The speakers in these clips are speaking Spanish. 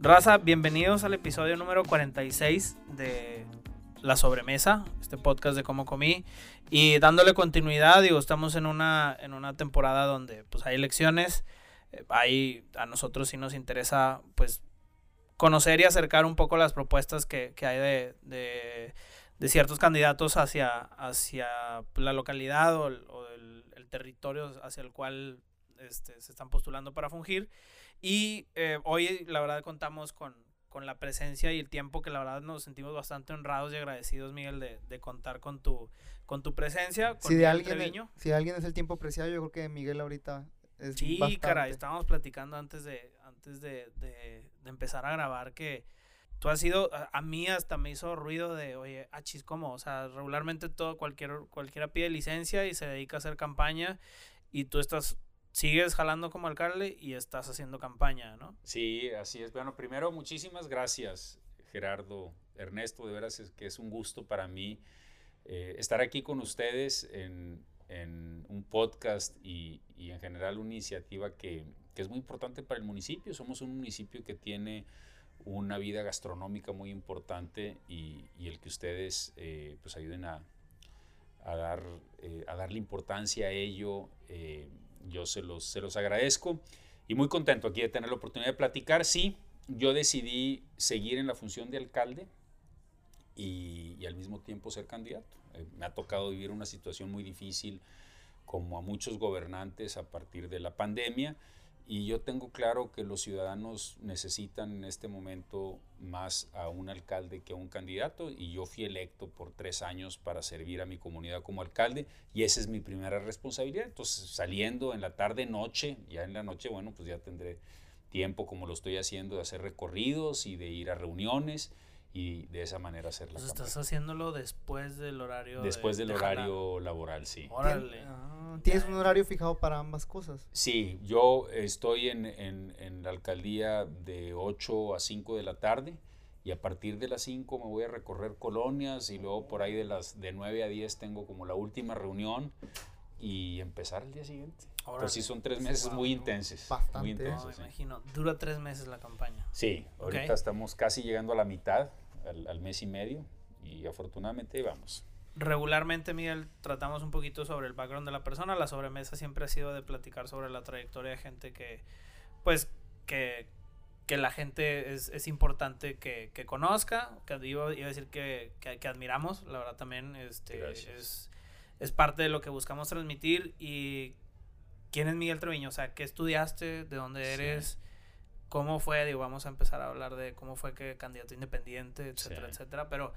Raza, bienvenidos al episodio número 46 de La Sobremesa, este podcast de cómo comí. Y dándole continuidad, digo, estamos en una, en una temporada donde pues hay elecciones. eh, Ahí a nosotros sí nos interesa pues conocer y acercar un poco las propuestas que, que hay de, de, ciertos candidatos hacia, hacia la localidad o el- el territorio hacia el cual este, se están postulando para fungir. Y eh, hoy, la verdad, contamos con, con la presencia y el tiempo que la verdad nos sentimos bastante honrados y agradecidos, Miguel, de, de contar con tu, con tu presencia. Con Si de, alguien, si de alguien es el tiempo preciado, yo creo que Miguel ahorita es Sí, bastante. caray, estábamos platicando antes de, antes de, de- de empezar a grabar que tú has sido, a, a mí hasta me hizo ruido de, oye, achis, ¿cómo? O sea, regularmente todo, cualquier, cualquiera pide licencia y se dedica a hacer campaña y tú estás, sigues jalando como alcalde y estás haciendo campaña, ¿no? Sí, así es. Bueno, primero, muchísimas gracias, Gerardo, Ernesto, de veras es que es un gusto para mí eh, estar aquí con ustedes en, en un podcast y, y en general una iniciativa que, que es muy importante para el municipio. Somos un municipio que tiene una vida gastronómica muy importante y, y el que ustedes eh, pues ayuden a, a dar, eh, a darle importancia a ello, yo se los, se los agradezco. Y muy contento aquí de tener la oportunidad de platicar. Sí, yo decidí seguir en la función de alcalde y, al mismo tiempo ser candidato. Eh, me ha tocado vivir una situación muy difícil como a muchos gobernantes a partir de la pandemia y yo tengo claro que los ciudadanos necesitan en este momento más a un alcalde que a un candidato y yo fui electo por tres años para servir a mi comunidad como alcalde y esa es mi primera responsabilidad. Entonces saliendo en la tarde, noche, ya en la noche, bueno, pues ya tendré tiempo como lo estoy haciendo de hacer recorridos y de ir a reuniones y de esa manera hacer la Pues campaña. estás haciéndolo después del horario. de- Después del de horario laboral, sí. Órale. ah, Tienes un horario fijado para ambas cosas. Sí, yo estoy en, en- en la alcaldía de 8 a 5 de la tarde y a partir de las 5 me voy a recorrer colonias y luego por ahí de las de 9 a 10 tengo como la última reunión y empezar el día siguiente. Entonces sí Órale. son tres meses muy Wow. intensos. Bastante. Muy No, intensos, me sí. imagino. Dura tres meses la campaña. Sí, ahorita estamos casi llegando a la mitad, al, al mes y medio y afortunadamente vamos. Regularmente, Miguel, tratamos un poquito sobre el background de la persona. La sobremesa siempre ha sido de platicar sobre la trayectoria de gente que, pues, que, que la gente es, es importante que, que conozca, que iba, iba a decir que, que, admiramos, la verdad también este, es, es parte de lo que buscamos transmitir. ¿Y quién es Miguel Treviño? O sea, ¿qué estudiaste? ¿De dónde Sí. ¿Cómo fue? Digo, vamos a empezar a hablar de cómo fue que candidato independiente, etcétera, Sí. etcétera. Pero,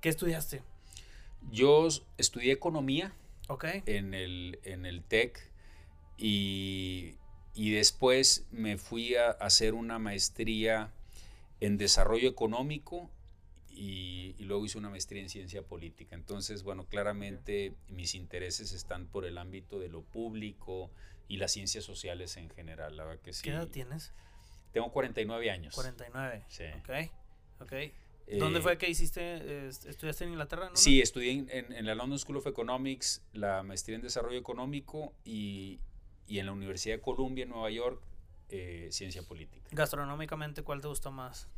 ¿qué estudiaste? Yo estudié economía en el, en el TEC y, y después me fui a hacer una maestría en desarrollo económico y, y luego hice una maestría en ciencia política. Entonces, bueno, claramente mis intereses están por el ámbito de lo público y las ciencias sociales en general. La verdad que sí. ¿Qué edad tienes? Tengo 49 años. 49. Sí. Ok. Ok. ¿Dónde Eh, fue que hiciste? eh, est- ¿Estudiaste en Inglaterra? ¿no? Sí, estudié en, en- en la London School of Economics la maestría en desarrollo económico y, y en la Universidad de Columbia en Nueva York eh, ciencia política. Gastronómicamente, ¿cuál te gustó más?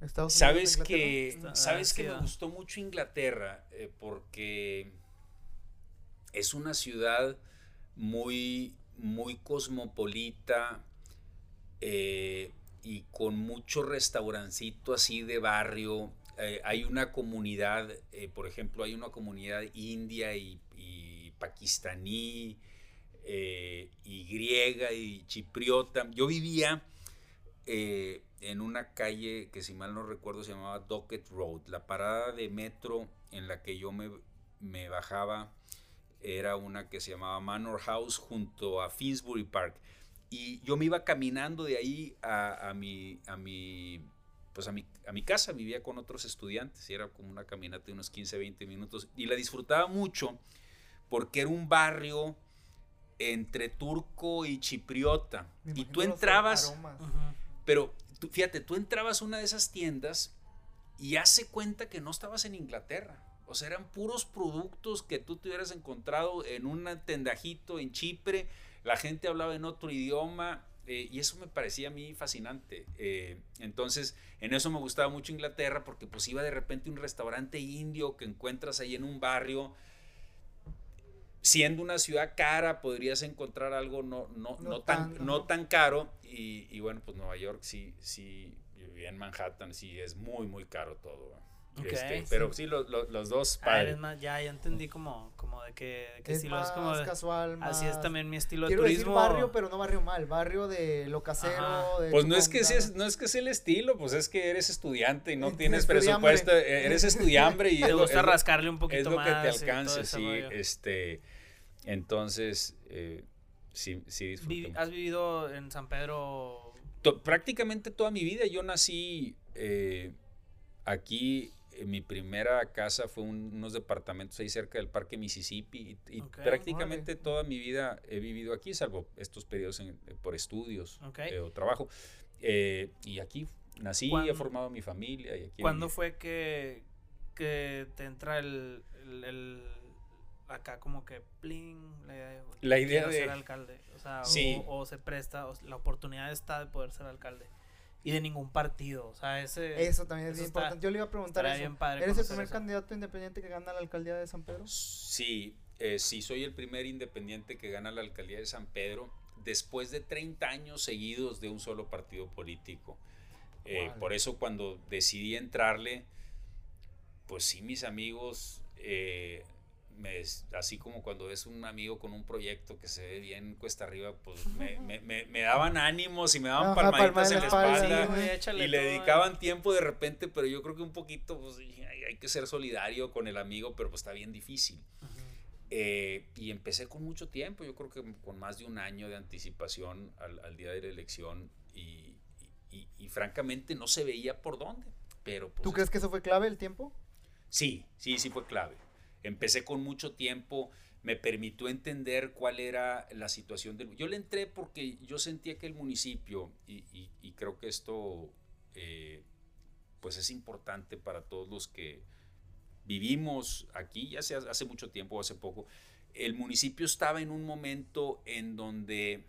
Estados Unidos, Sabes que, Está- sabes ah, que sí, me ah. gustó mucho Inglaterra eh, porque es una ciudad muy, muy cosmopolita eh, y con mucho restaurancito así de barrio. Eh, hay una comunidad, eh, por ejemplo, hay una comunidad india y, y pakistaní y griega y chipriota. Yo vivía en una calle que si mal no recuerdo se llamaba Docket Road. La parada de metro en la que yo me, me bajaba era una que se llamaba Manor House junto a Finsbury Park. Y yo me iba caminando de ahí a, a mi, a, mi, pues a, mi, a mi casa, vivía con otros estudiantes, y era como una caminata de unos 15, 20 minutos, y la disfrutaba mucho porque era un barrio entre turco y chipriota. Me Y tú entrabas, pero tú- fíjate, tú entrabas a una de esas tiendas y hace cuenta que no estabas en Inglaterra. O sea, eran puros productos que tú te hubieras encontrado en un tendajito en Chipre. La gente hablaba en otro idioma. eh, y eso me parecía a mí fascinante. Eh, entonces, en eso me gustaba mucho Inglaterra porque pues iba de repente a un restaurante indio que encuentras ahí en un barrio. Siendo una ciudad cara, podrías encontrar algo no, no, No no, tan, tan, no tan caro. Y, y bueno, pues Nueva York sí, sí, en Manhattan, sí es muy, muy caro todo. Este, sí. pero sí, lo- lo- los dos, Ah, padre. eres más, ya, ya entendí como, como de que, de que es estilo más es como de- casual, más... así es también mi estilo de Quiero decir turismo. barrio, pero no barrio mal, barrio de lo casero. De Pues no es que seas- no es que sea el estilo, pues es que eres estudiante y no tienes presupuesto, eh, eres estudiambre y Te es lo- gusta lo- rascarle un poquito es lo más. que te ese sí, este, entonces, eh, sí, disfruté. ¿Has vivido en San Pedro? To- prácticamente toda mi vida, yo nací eh, aquí, mi primera casa fue un- unos departamentos ahí cerca del Parque Mississippi y, prácticamente toda mi vida he vivido aquí, salvo estos periodos en- por estudios eh, o trabajo. Eh, y aquí nací, he ¿Cuándo- formado mi familia y aquí ¿Cuándo fue que, que te entra el, el- el- acá como que pling la idea de, La idea quiero de- ser alcalde? O sea, Sí. o, o se presta, o la oportunidad está de poder ser alcalde. Y de ningún partido, o sea, ese... Eso también es eso bien está- importante. Yo le iba a preguntar eso. bien padre ¿Eres el primer eso. candidato independiente que gana la alcaldía de San Pedro? Sí, eh, sí, soy el primer independiente que gana la alcaldía de San Pedro después de 30 años seguidos de un solo partido político. Eh, por eso cuando decidí entrarle, pues sí, mis amigos, eh, me- así como cuando ves un amigo con un proyecto que se ve bien cuesta arriba, pues me, me- me- me daban ánimos y me daban Ajá, palmaditas en la espalda, sí, Y le dedicaban tiempo de repente, pero yo creo que un poquito, pues dije, "Ay, hay que ser solidario con el amigo, pero pues está bien difícil. Eh, y empecé con mucho tiempo, yo creo que con más de un año de anticipación al, al día de la elección y, y- y- y francamente no se veía por dónde. Pero pues, ¿Tú crees que eso fue clave el tiempo? Sí, sí, sí fue clave. Empecé con mucho tiempo, me permitió entender cuál era la situación del... Yo le entré porque yo sentía que el municipio, y, y- creo que esto eh, pues es importante para todos los que vivimos aquí, ya sea hace mucho tiempo o hace poco, el municipio estaba en un momento en donde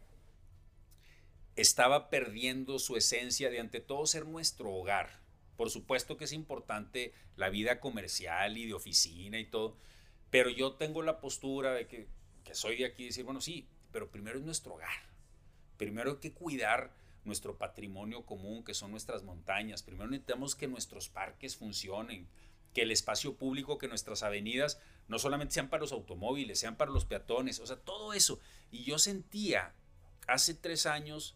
estaba perdiendo su esencia de ante todo ser nuestro hogar. Por supuesto que es importante la vida comercial y de oficina y todo, pero yo tengo la postura de que, soy de aquí y decir, bueno, sí, pero primero es nuestro hogar. Primero hay que cuidar nuestro patrimonio común, que son nuestras montañas. Primero necesitamos que nuestros parques funcionen, que el espacio público, que nuestras avenidas no solamente sean para los automóviles, sean para los peatones, o sea, todo eso. Y yo sentía hace tres años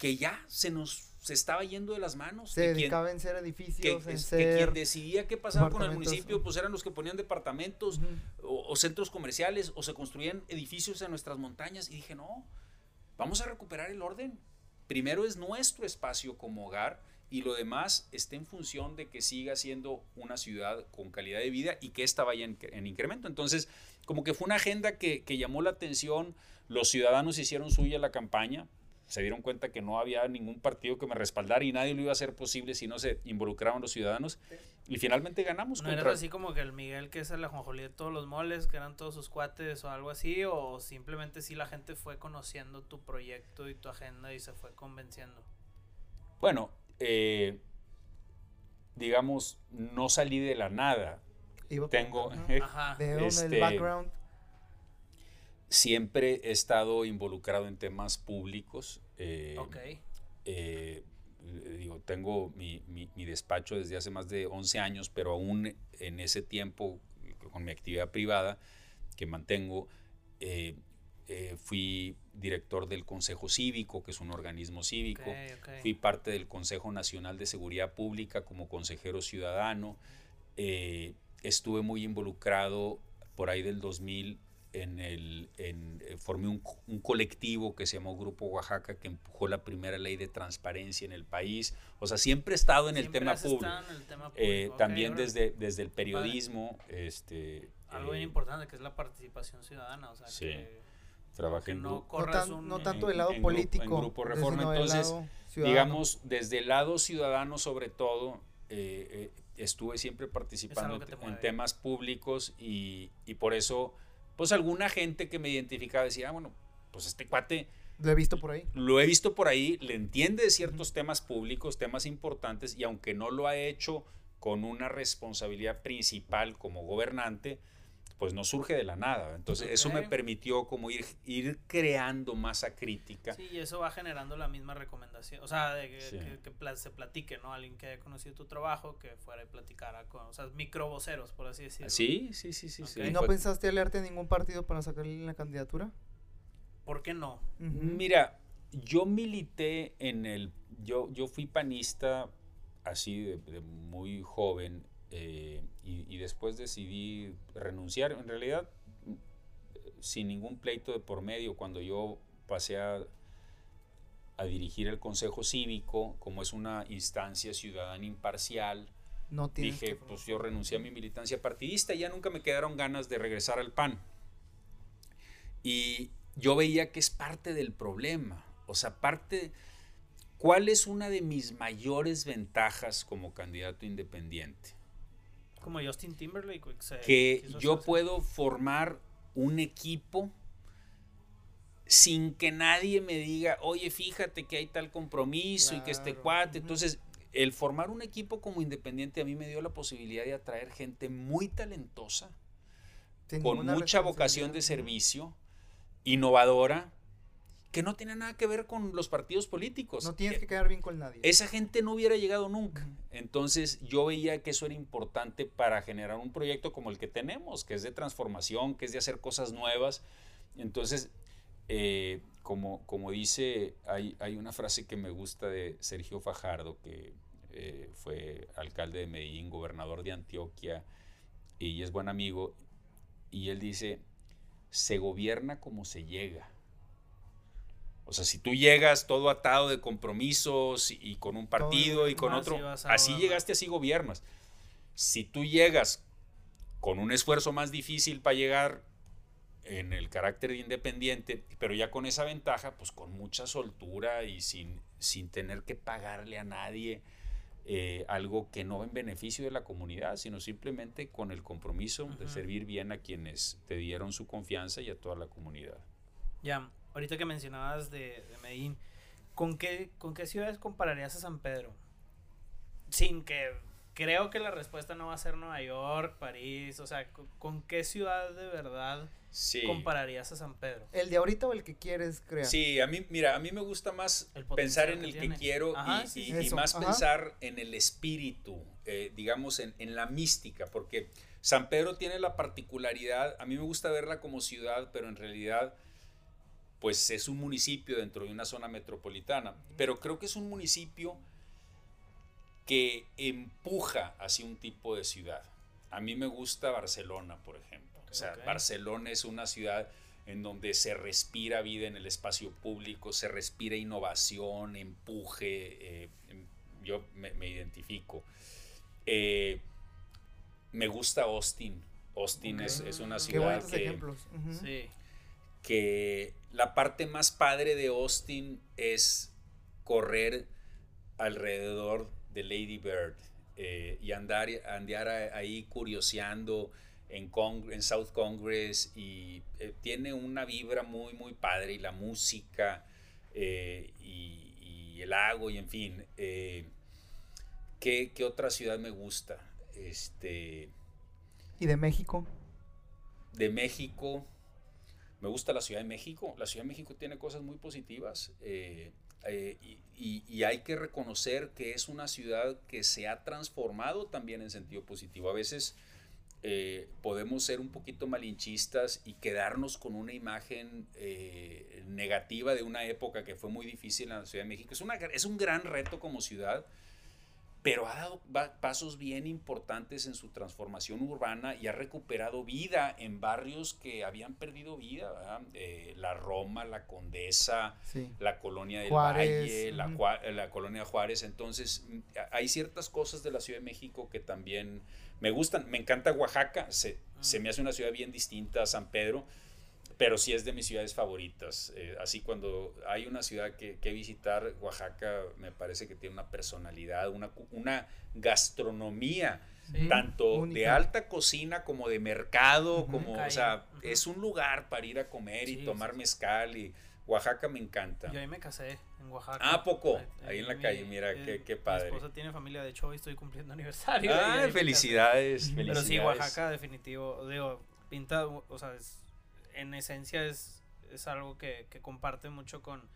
que ya se nos se estaba yendo de las manos. Se que quien- dedicaba en ser que, edificios, en que quien decidía qué pasaba con el municipio, pues eran los que ponían departamentos o, o centros comerciales o se construían edificios en nuestras montañas y dije, no, vamos a recuperar el orden. Primero es nuestro espacio como hogar y lo demás está en función de que siga siendo una ciudad con calidad de vida y que esta vaya en, en incremento. Entonces, como que fue una agenda que, que llamó la atención, los ciudadanos hicieron suya la campaña, se dieron cuenta que no había ningún partido que me respaldara y nadie lo iba a hacer posible si no se involucraban los ciudadanos y finalmente ganamos. ¿No eres contra- así como que el Miguel que es el ajonjolí de todos los moles, que eran todos sus cuates o algo así? ¿O simplemente sí la gente fue conociendo tu proyecto y tu agenda y se fue convenciendo? Bueno, eh, digamos, no salí de la nada. Iba Tengo, Ajá. ¿De dónde este, el background? Siempre he estado involucrado en temas públicos. eh, ok. eh, digo, tengo mi, mi- mi despacho desde hace más de 11 años, pero aún en ese tiempo, con mi actividad privada que mantengo, eh, eh, fui director del Consejo Cívico, que es un organismo cívico. ok, ok. Fui parte del Consejo Nacional de Seguridad Pública como consejero ciudadano. Eh, estuve muy involucrado por ahí del 2000 en el en, eh, formé un, co- un colectivo que se llamó Grupo Oaxaca que empujó la primera ley de transparencia en el país. O sea, siempre he estado en el tema has público. estado en el tema Eh, también desde, desde el periodismo, este, Algo bien eh, importante que es la participación ciudadana, o sea, Sí. que, trabajé en no No, corras tan- un... no tanto del lado en grupo- en político. Grupo Reforma, del entonces, lado ciudadano. digamos, desde el lado ciudadano sobre todo, eh, eh, estuve siempre participando en, temas públicos y, y por eso, pues alguna gente que me identificaba decía, ah, bueno, pues este cuate Lo he visto por ahí. Lo he visto por ahí, le entiende de ciertos temas públicos, temas importantes, y aunque no lo ha hecho con una responsabilidad principal como gobernante, pues no surge de la nada. Entonces, eso me permitió como ir, ir creando masa crítica. Sí, y eso va generando la misma recomendación. O sea, de que, se platique, ¿no? Alguien que haya conocido tu trabajo, que fuera y platicara con, o sea, microvoceros, por así decirlo. Sí, sí, sí, sí. ¿Y no pensaste aliarte a ningún partido para sacarle la candidatura? ¿Por qué no? Mira, yo milité en el, yo, yo fui panista así de muy joven eh, y, después decidí renunciar. En realidad, sin ningún pleito de por medio, cuando yo pasé a, a dirigir el Consejo Cívico, como es una instancia ciudadana imparcial, no dije, pues yo renuncié a mi militancia partidista y ya nunca me quedaron ganas de regresar al PAN. Y yo veía que es parte del problema. O sea, parte... ¿Cuál es una de mis mayores ventajas como candidato independiente? Como Justin Timberlake. Que yo puedo formar un equipo sin que nadie me diga, oye, fíjate que hay tal compromiso y que este cuate. Entonces, el formar un equipo como independiente a mí me dio la posibilidad de atraer gente muy talentosa, con mucha vocación de servicio, innovadora, que no tiene nada que ver con los partidos políticos. No tienes que quedar bien con nadie. Esa gente no hubiera llegado nunca. Entonces yo veía que eso era importante para generar un proyecto como el que tenemos, que es de transformación, que es de hacer cosas nuevas. Entonces, eh, como, como dice, hay, hay, una frase que me gusta de Sergio Fajardo, que eh, fue alcalde de Medellín, gobernador de Antioquia, y es buen amigo, y él dice, se gobierna como se llega o sea, si tú llegas todo atado de compromisos y, con un partido y con otro, así llegaste, así gobiernas. Si tú llegas con un esfuerzo más difícil para llegar en el carácter de independiente, pero ya con esa ventaja, pues con mucha soltura y sin, sin tener que pagarle a nadie eh, algo que no va en beneficio de la comunidad, sino simplemente con el compromiso de servir bien a quienes te dieron su confianza y a toda la comunidad. Ya, ahorita que mencionabas de, Medellín, ¿con qué, ¿con qué ciudades compararías a San Pedro? Sin que creo que la respuesta no va a ser Nueva York, París, o sea, ¿con, qué ciudad de verdad compararías a San Pedro? ¿El de ahorita o el que quieres crear? Sí, a mí, mira, a mí me gusta más pensar en el que quiero y, más pensar en el espíritu, eh, digamos, en, en la mística, porque San Pedro tiene la particularidad, a mí me gusta verla como ciudad, pero en realidad pues es un municipio dentro de una zona metropolitana, pero creo que es un municipio que empuja hacia un tipo de ciudad. A mí me gusta Barcelona, por ejemplo. O sea, Barcelona es una ciudad en donde se respira vida en el espacio público, se respira innovación, empuje. Eh, em, yo me, identifico. Eh, me gusta Austin. Austin es, una ciudad que, ejemplos. sí que la parte más padre de Austin es correr alrededor de Lady Bird eh, y andar, andar ahí curioseando en, en South Congress y eh, tiene una vibra muy, muy padre y la música eh, y, el lago y en fin. ¿qué, ¿qué, otra ciudad me gusta? Este, ¿Y de México? De México. Me gusta la Ciudad de México. La Ciudad de México tiene cosas muy positivas eh, eh, y, hay que reconocer que es una ciudad que se ha transformado también en sentido positivo. A veces eh, podemos ser un poquito malinchistas y quedarnos con una imagen negativa de una época que fue muy difícil en la Ciudad de México. Es, es un gran reto como ciudad pero ha dado pasos bien importantes en su transformación urbana y ha recuperado vida en barrios que habían perdido vida, eh, la Roma, la Condesa, la Colonia del Valle, la, Colonia Juárez. Entonces, mm, hay ciertas cosas de la Ciudad de México que también me gustan. Me encanta Oaxaca, se, se me hace una ciudad bien distinta a San Pedro pero sí es de mis ciudades favoritas. Eh, así cuando hay una ciudad que, que, visitar, Oaxaca me parece que tiene una personalidad, una, una gastronomía, tanto de alta cocina como de mercado, como, o sea, es un lugar para ir a comer y tomar mezcal y Oaxaca me encanta. Yo ahí me casé en Oaxaca. Ah, ¿a poco? Ahí en la calle, mira, eh, qué- qué padre. Mi esposa tiene familia, de hecho hoy estoy cumpliendo aniversario. Ah, felicidades, felicidades. Pero sí, Oaxaca definitivo, digo, pinta, o sea, es- en esencia es, es algo que, que comparte mucho con,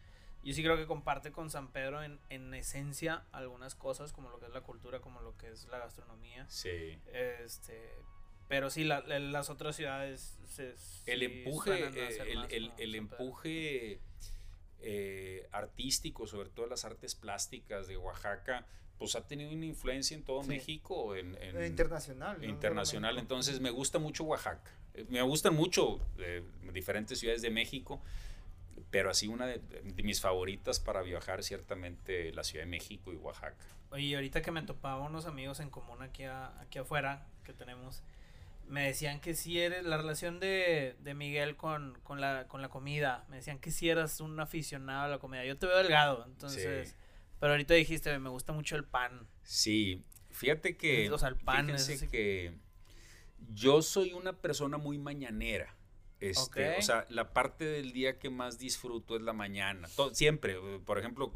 yo sí creo que comparte con San Pedro en, en esencia algunas cosas, como lo que es la cultura, como lo que es la gastronomía. Sí. Este, pero sí, la- la- las otras ciudades se, El sí empuje, eh, el, el- empuje eh, artístico, sobre todo las artes plásticas de Oaxaca, pues ha tenido una influencia en todo Sí. México, en, en- Eh, internacional. ¿no? internacional. México. Entonces me gusta mucho Oaxaca. Me gustan mucho eh, diferentes ciudades de México, pero así una de, de mis favoritas para viajar, ciertamente la Ciudad de México y Oaxaca. Oye, ahorita que me topaba unos amigos en común aquí, a- aquí afuera que tenemos, me decían que si eres la relación de, de Miguel con, con, la, con la comida, me decían que si eras un aficionado a la comida. Yo te veo delgado, entonces, Sí. pero ahorita dijiste, me gusta mucho el pan. Sí, fíjate que, O sea, el pan es fíjense que yo soy una persona muy mañanera. Este. O sea, la parte del día que más disfruto es la mañana. Siempre, eh, por ejemplo,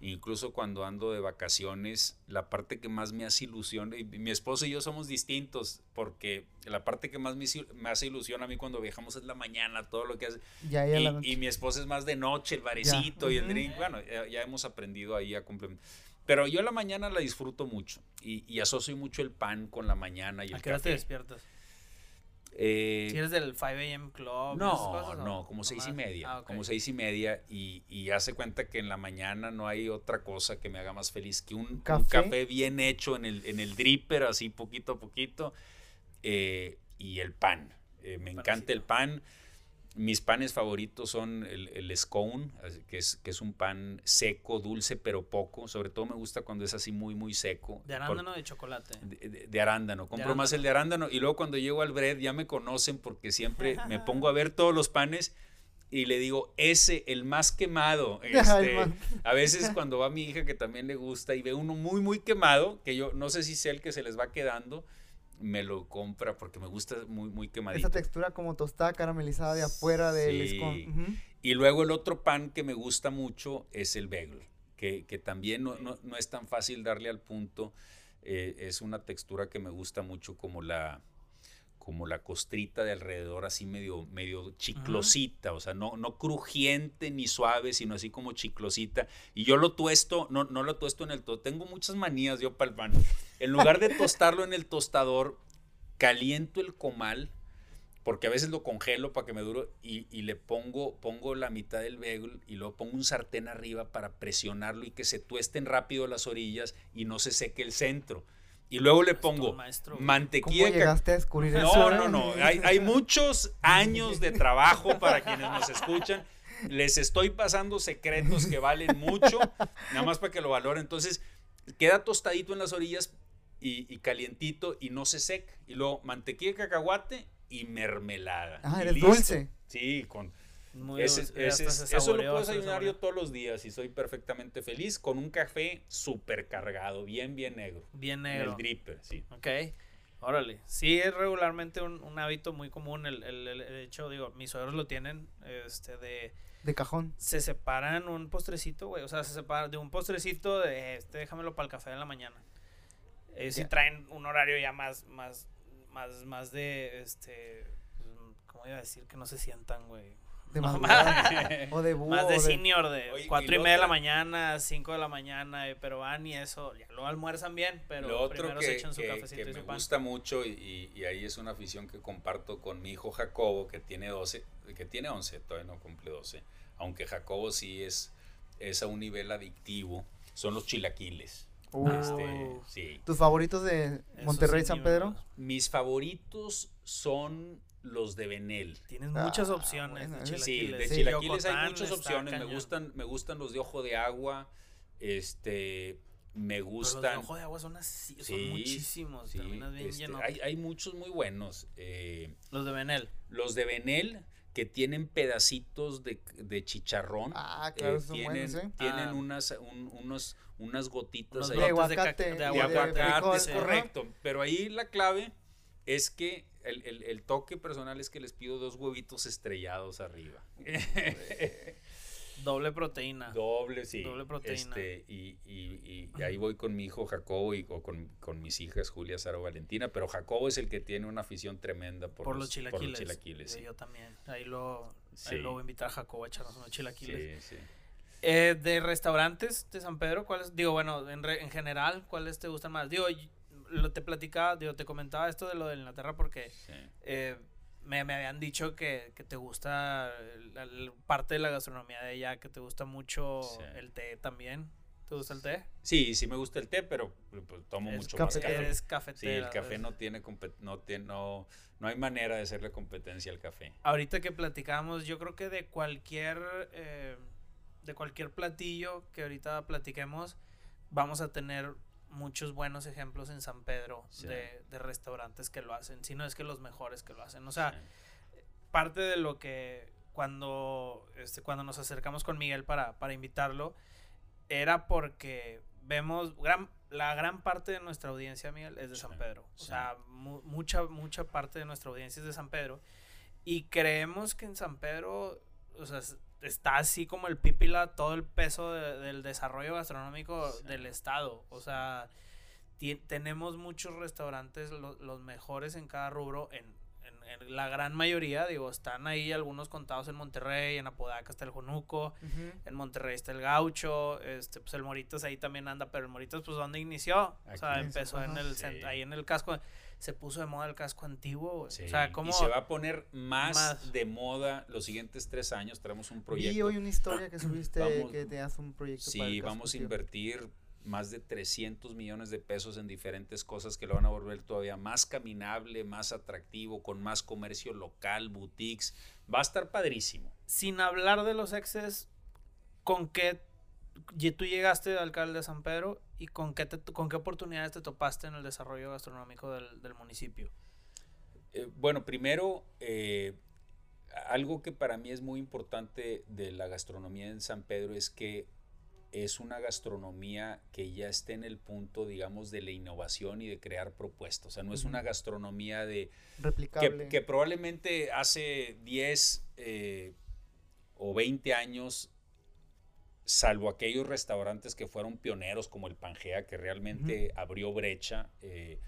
incluso cuando ando de vacaciones, la parte que más me hace ilusión, y mi esposo y yo somos distintos, porque la parte que más me, hace ilusión a mí cuando viajamos es la mañana, todo lo que hace. Ya, ya la Y, mi esposa es más de noche, el barecito y el drink. Bueno, ya, ya hemos aprendido ahí a complementar. Pero yo la mañana la disfruto mucho y, y asocio mucho el pan con la mañana y ¿A el qué hora te café. despiertas? Eh, Si eres del 5 a.m. club. no, cosas, ¿o no, como seis y media. Ah. Como seis y media y, y hace cuenta que en la mañana no hay otra cosa que me haga más feliz que un un café, ¿Café? bien hecho en el, en el dripper, así poquito a poquito, eh, y el pan. Eh, me encanta el pan. Mis panes favoritos son el, el scone, que es, que es un pan seco, dulce, pero poco. Sobre todo me gusta cuando es así muy, muy seco. De arándano o de chocolate. de, de- de arándano. Compro más arándano. el de arándano y luego cuando llego al bread ya me conocen porque siempre me pongo a ver todos los panes y le digo, ese, el más quemado. Este, a veces cuando va mi hija que también le gusta y ve uno muy, muy quemado, que yo no sé si sea el que se les va quedando, me lo compra porque me gusta muy, muy quemadito. Esa textura como tostada caramelizada de afuera del Sí. Y luego el otro pan que me gusta mucho es el bagel, que, que también no, no- no es tan fácil darle al punto. eh, es una textura que me gusta mucho como la como la costrita de alrededor así medio medio chiclosita, o sea, no, no crujiente ni suave, sino así como chiclosita. Y yo lo tuesto, no, no lo tuesto en el tostador. Tengo muchas manías yo para el pan. En lugar de tostarlo en el tostador, caliento el comal porque a veces lo congelo para que me dure y, y le pongo, pongo la mitad del bagel y luego pongo un sartén arriba para presionarlo y que se tuesten rápido las orillas y no se seque el centro. Y luego le pongo maestro. ¿Cómo mantequilla. de ca- llegaste a descubrir eso? No, eh? no, no. Hay, hay muchos años de trabajo para quienes nos escuchan. Les estoy pasando secretos que valen mucho, nada más para que lo valoren. Entonces, queda tostadito en las orillas y, y calientito y no se seca. Y luego mantequilla de cacahuate y mermelada. Ah, Y eres listo. dulce. Sí, con Muy ese- eso lo puedo desayunar yo todos los días y soy perfectamente feliz con un café súper cargado, bien, bien negro. Bien En negro. el dripper, sí. Ok, órale. Sí, es regularmente un, un hábito muy común. El, el- el- hecho, digo, mis suegros lo tienen, este, de. De cajón. Se separan un postrecito, güey. O sea, se separan de un postrecito de este, déjamelo para el café de la mañana. Ellos sí Ya. traen un horario ya más, más, más, más de, este, mm, ¿cómo iba a decir? Que no se sientan, güey. De No, madrugada. o de búho. Más de o senior, de Oye, y cuatro y, lo media de la mañana, cinco de la mañana, eh, pero van y eso, ya lo almuerzan bien, pero Lo otro primero que, se echan su que- cafecito que y me su pan. gusta mucho y, y- ahí es una afición que comparto con mi hijo Jacobo, que tiene 12, que tiene 11, todavía no cumple 12, aunque Jacobo sí es, es a un nivel adictivo, son los chilaquiles. Uh, Este, Uh. sí. ¿Tus favoritos de Monterrey, sí, San Pedro? Mis favoritos son los de Benel. Tienes muchas Ah, opciones bueno, de ese- Sí, chilaquiles. de Sí. chilaquiles hay muchas opciones. Me gustan, me gustan los de ojo de agua. Este, me Pero los de gustan. ojo de agua son así, son Sí, muchísimos. sí, terminas bien este, lleno. hay, hay muchos muy buenos. eh, Los de Benel. los de Benel que tienen pedacitos de, de chicharrón. Ah, claro, eh, son tienen, buenos, ¿eh? tienen Ah. unas, un- unos, unas gotitas Unos ahí De brotes de, aguacate, de de aguacate. aguacate, correcto. Pero ahí la clave es que el, el- el toque personal es que les pido dos huevitos estrellados arriba. Doble proteína. Doble, sí. Doble proteína. Este, y, y, y ahí voy con mi hijo Jacobo y o con, con mis hijas Julia, Sara Valentina, pero Jacobo es el que tiene una afición tremenda por, por los, los chilaquiles. por los chilaquiles, Sí. Yo también. Ahí lo, Sí. ahí lo voy a invitar a Jacobo a echarnos unos chilaquiles. Sí, sí. Eh, de restaurantes de San Pedro, ¿cuáles? Digo, bueno, en, re- en general, ¿cuáles te gustan más? Digo, lo te platicaba, digo, te comentaba esto de lo de Inglaterra porque sí. eh, me, me habían dicho que, que te gusta la- la parte de la gastronomía de allá, que te gusta mucho Sí. el té también. ¿Te gusta el té? Sí, sí me gusta el té, pero pues, tomo Es mucho café. más café. Eres Sí, cafetera. el café no tiene no tiene no no hay manera de hacerle competencia al café. Ahorita que platicamos, yo creo que de cualquier eh, de cualquier platillo que ahorita platiquemos, vamos a tener muchos buenos ejemplos en San Pedro Sí. de, de restaurantes que lo hacen, si no es que los mejores que lo hacen. O sea, Sí. parte de lo que cuando, este, cuando nos acercamos con Miguel para, para invitarlo, era porque vemos gran, la gran parte de nuestra audiencia, Miguel, es de Sí, San Pedro. O sea, mu- mucha, mucha parte de nuestra audiencia es de San Pedro. Y creemos que en San Pedro, o sea, está así como el pípila todo el peso de- del desarrollo gastronómico Sí. del estado. O sea, tenemos muchos restaurantes, lo- los mejores en cada rubro, en, en- en la gran mayoría, digo, están ahí algunos contados en Monterrey, en Apodaca está el Jonuco, en Monterrey está el Gaucho, este, pues el Moritas ahí también anda, pero el Moritas, pues, ¿dónde inició? O sea, empezó en el, Sí. ahí en el casco, se puso de moda el casco antiguo. Sí, o sea, ¿cómo? Y se va a poner más, Más. de moda los siguientes tres años. Traemos un proyecto. hoy una historia que subiste Vamos- que te hace un proyecto para el Sí, casco vamos a invertir más de 300 millones de pesos en diferentes cosas que lo van a volver todavía más caminable, más atractivo, con más comercio local, boutiques. Va a estar padrísimo. Sin hablar de los exes, ¿con qué y tú llegaste de alcalde de San Pedro y con qué, te- con qué oportunidades te topaste en el desarrollo gastronómico del, del municipio? Eh, bueno, primero, eh, algo que para mí es muy importante de la gastronomía en San Pedro es que es una gastronomía que ya está en el punto, digamos, de la innovación y de crear propuestas. O sea, no es una gastronomía de, replicable. que, que probablemente hace 10 eh, o 20 años, salvo aquellos restaurantes que fueron pioneros como el Pangea, que realmente abrió brecha, eh,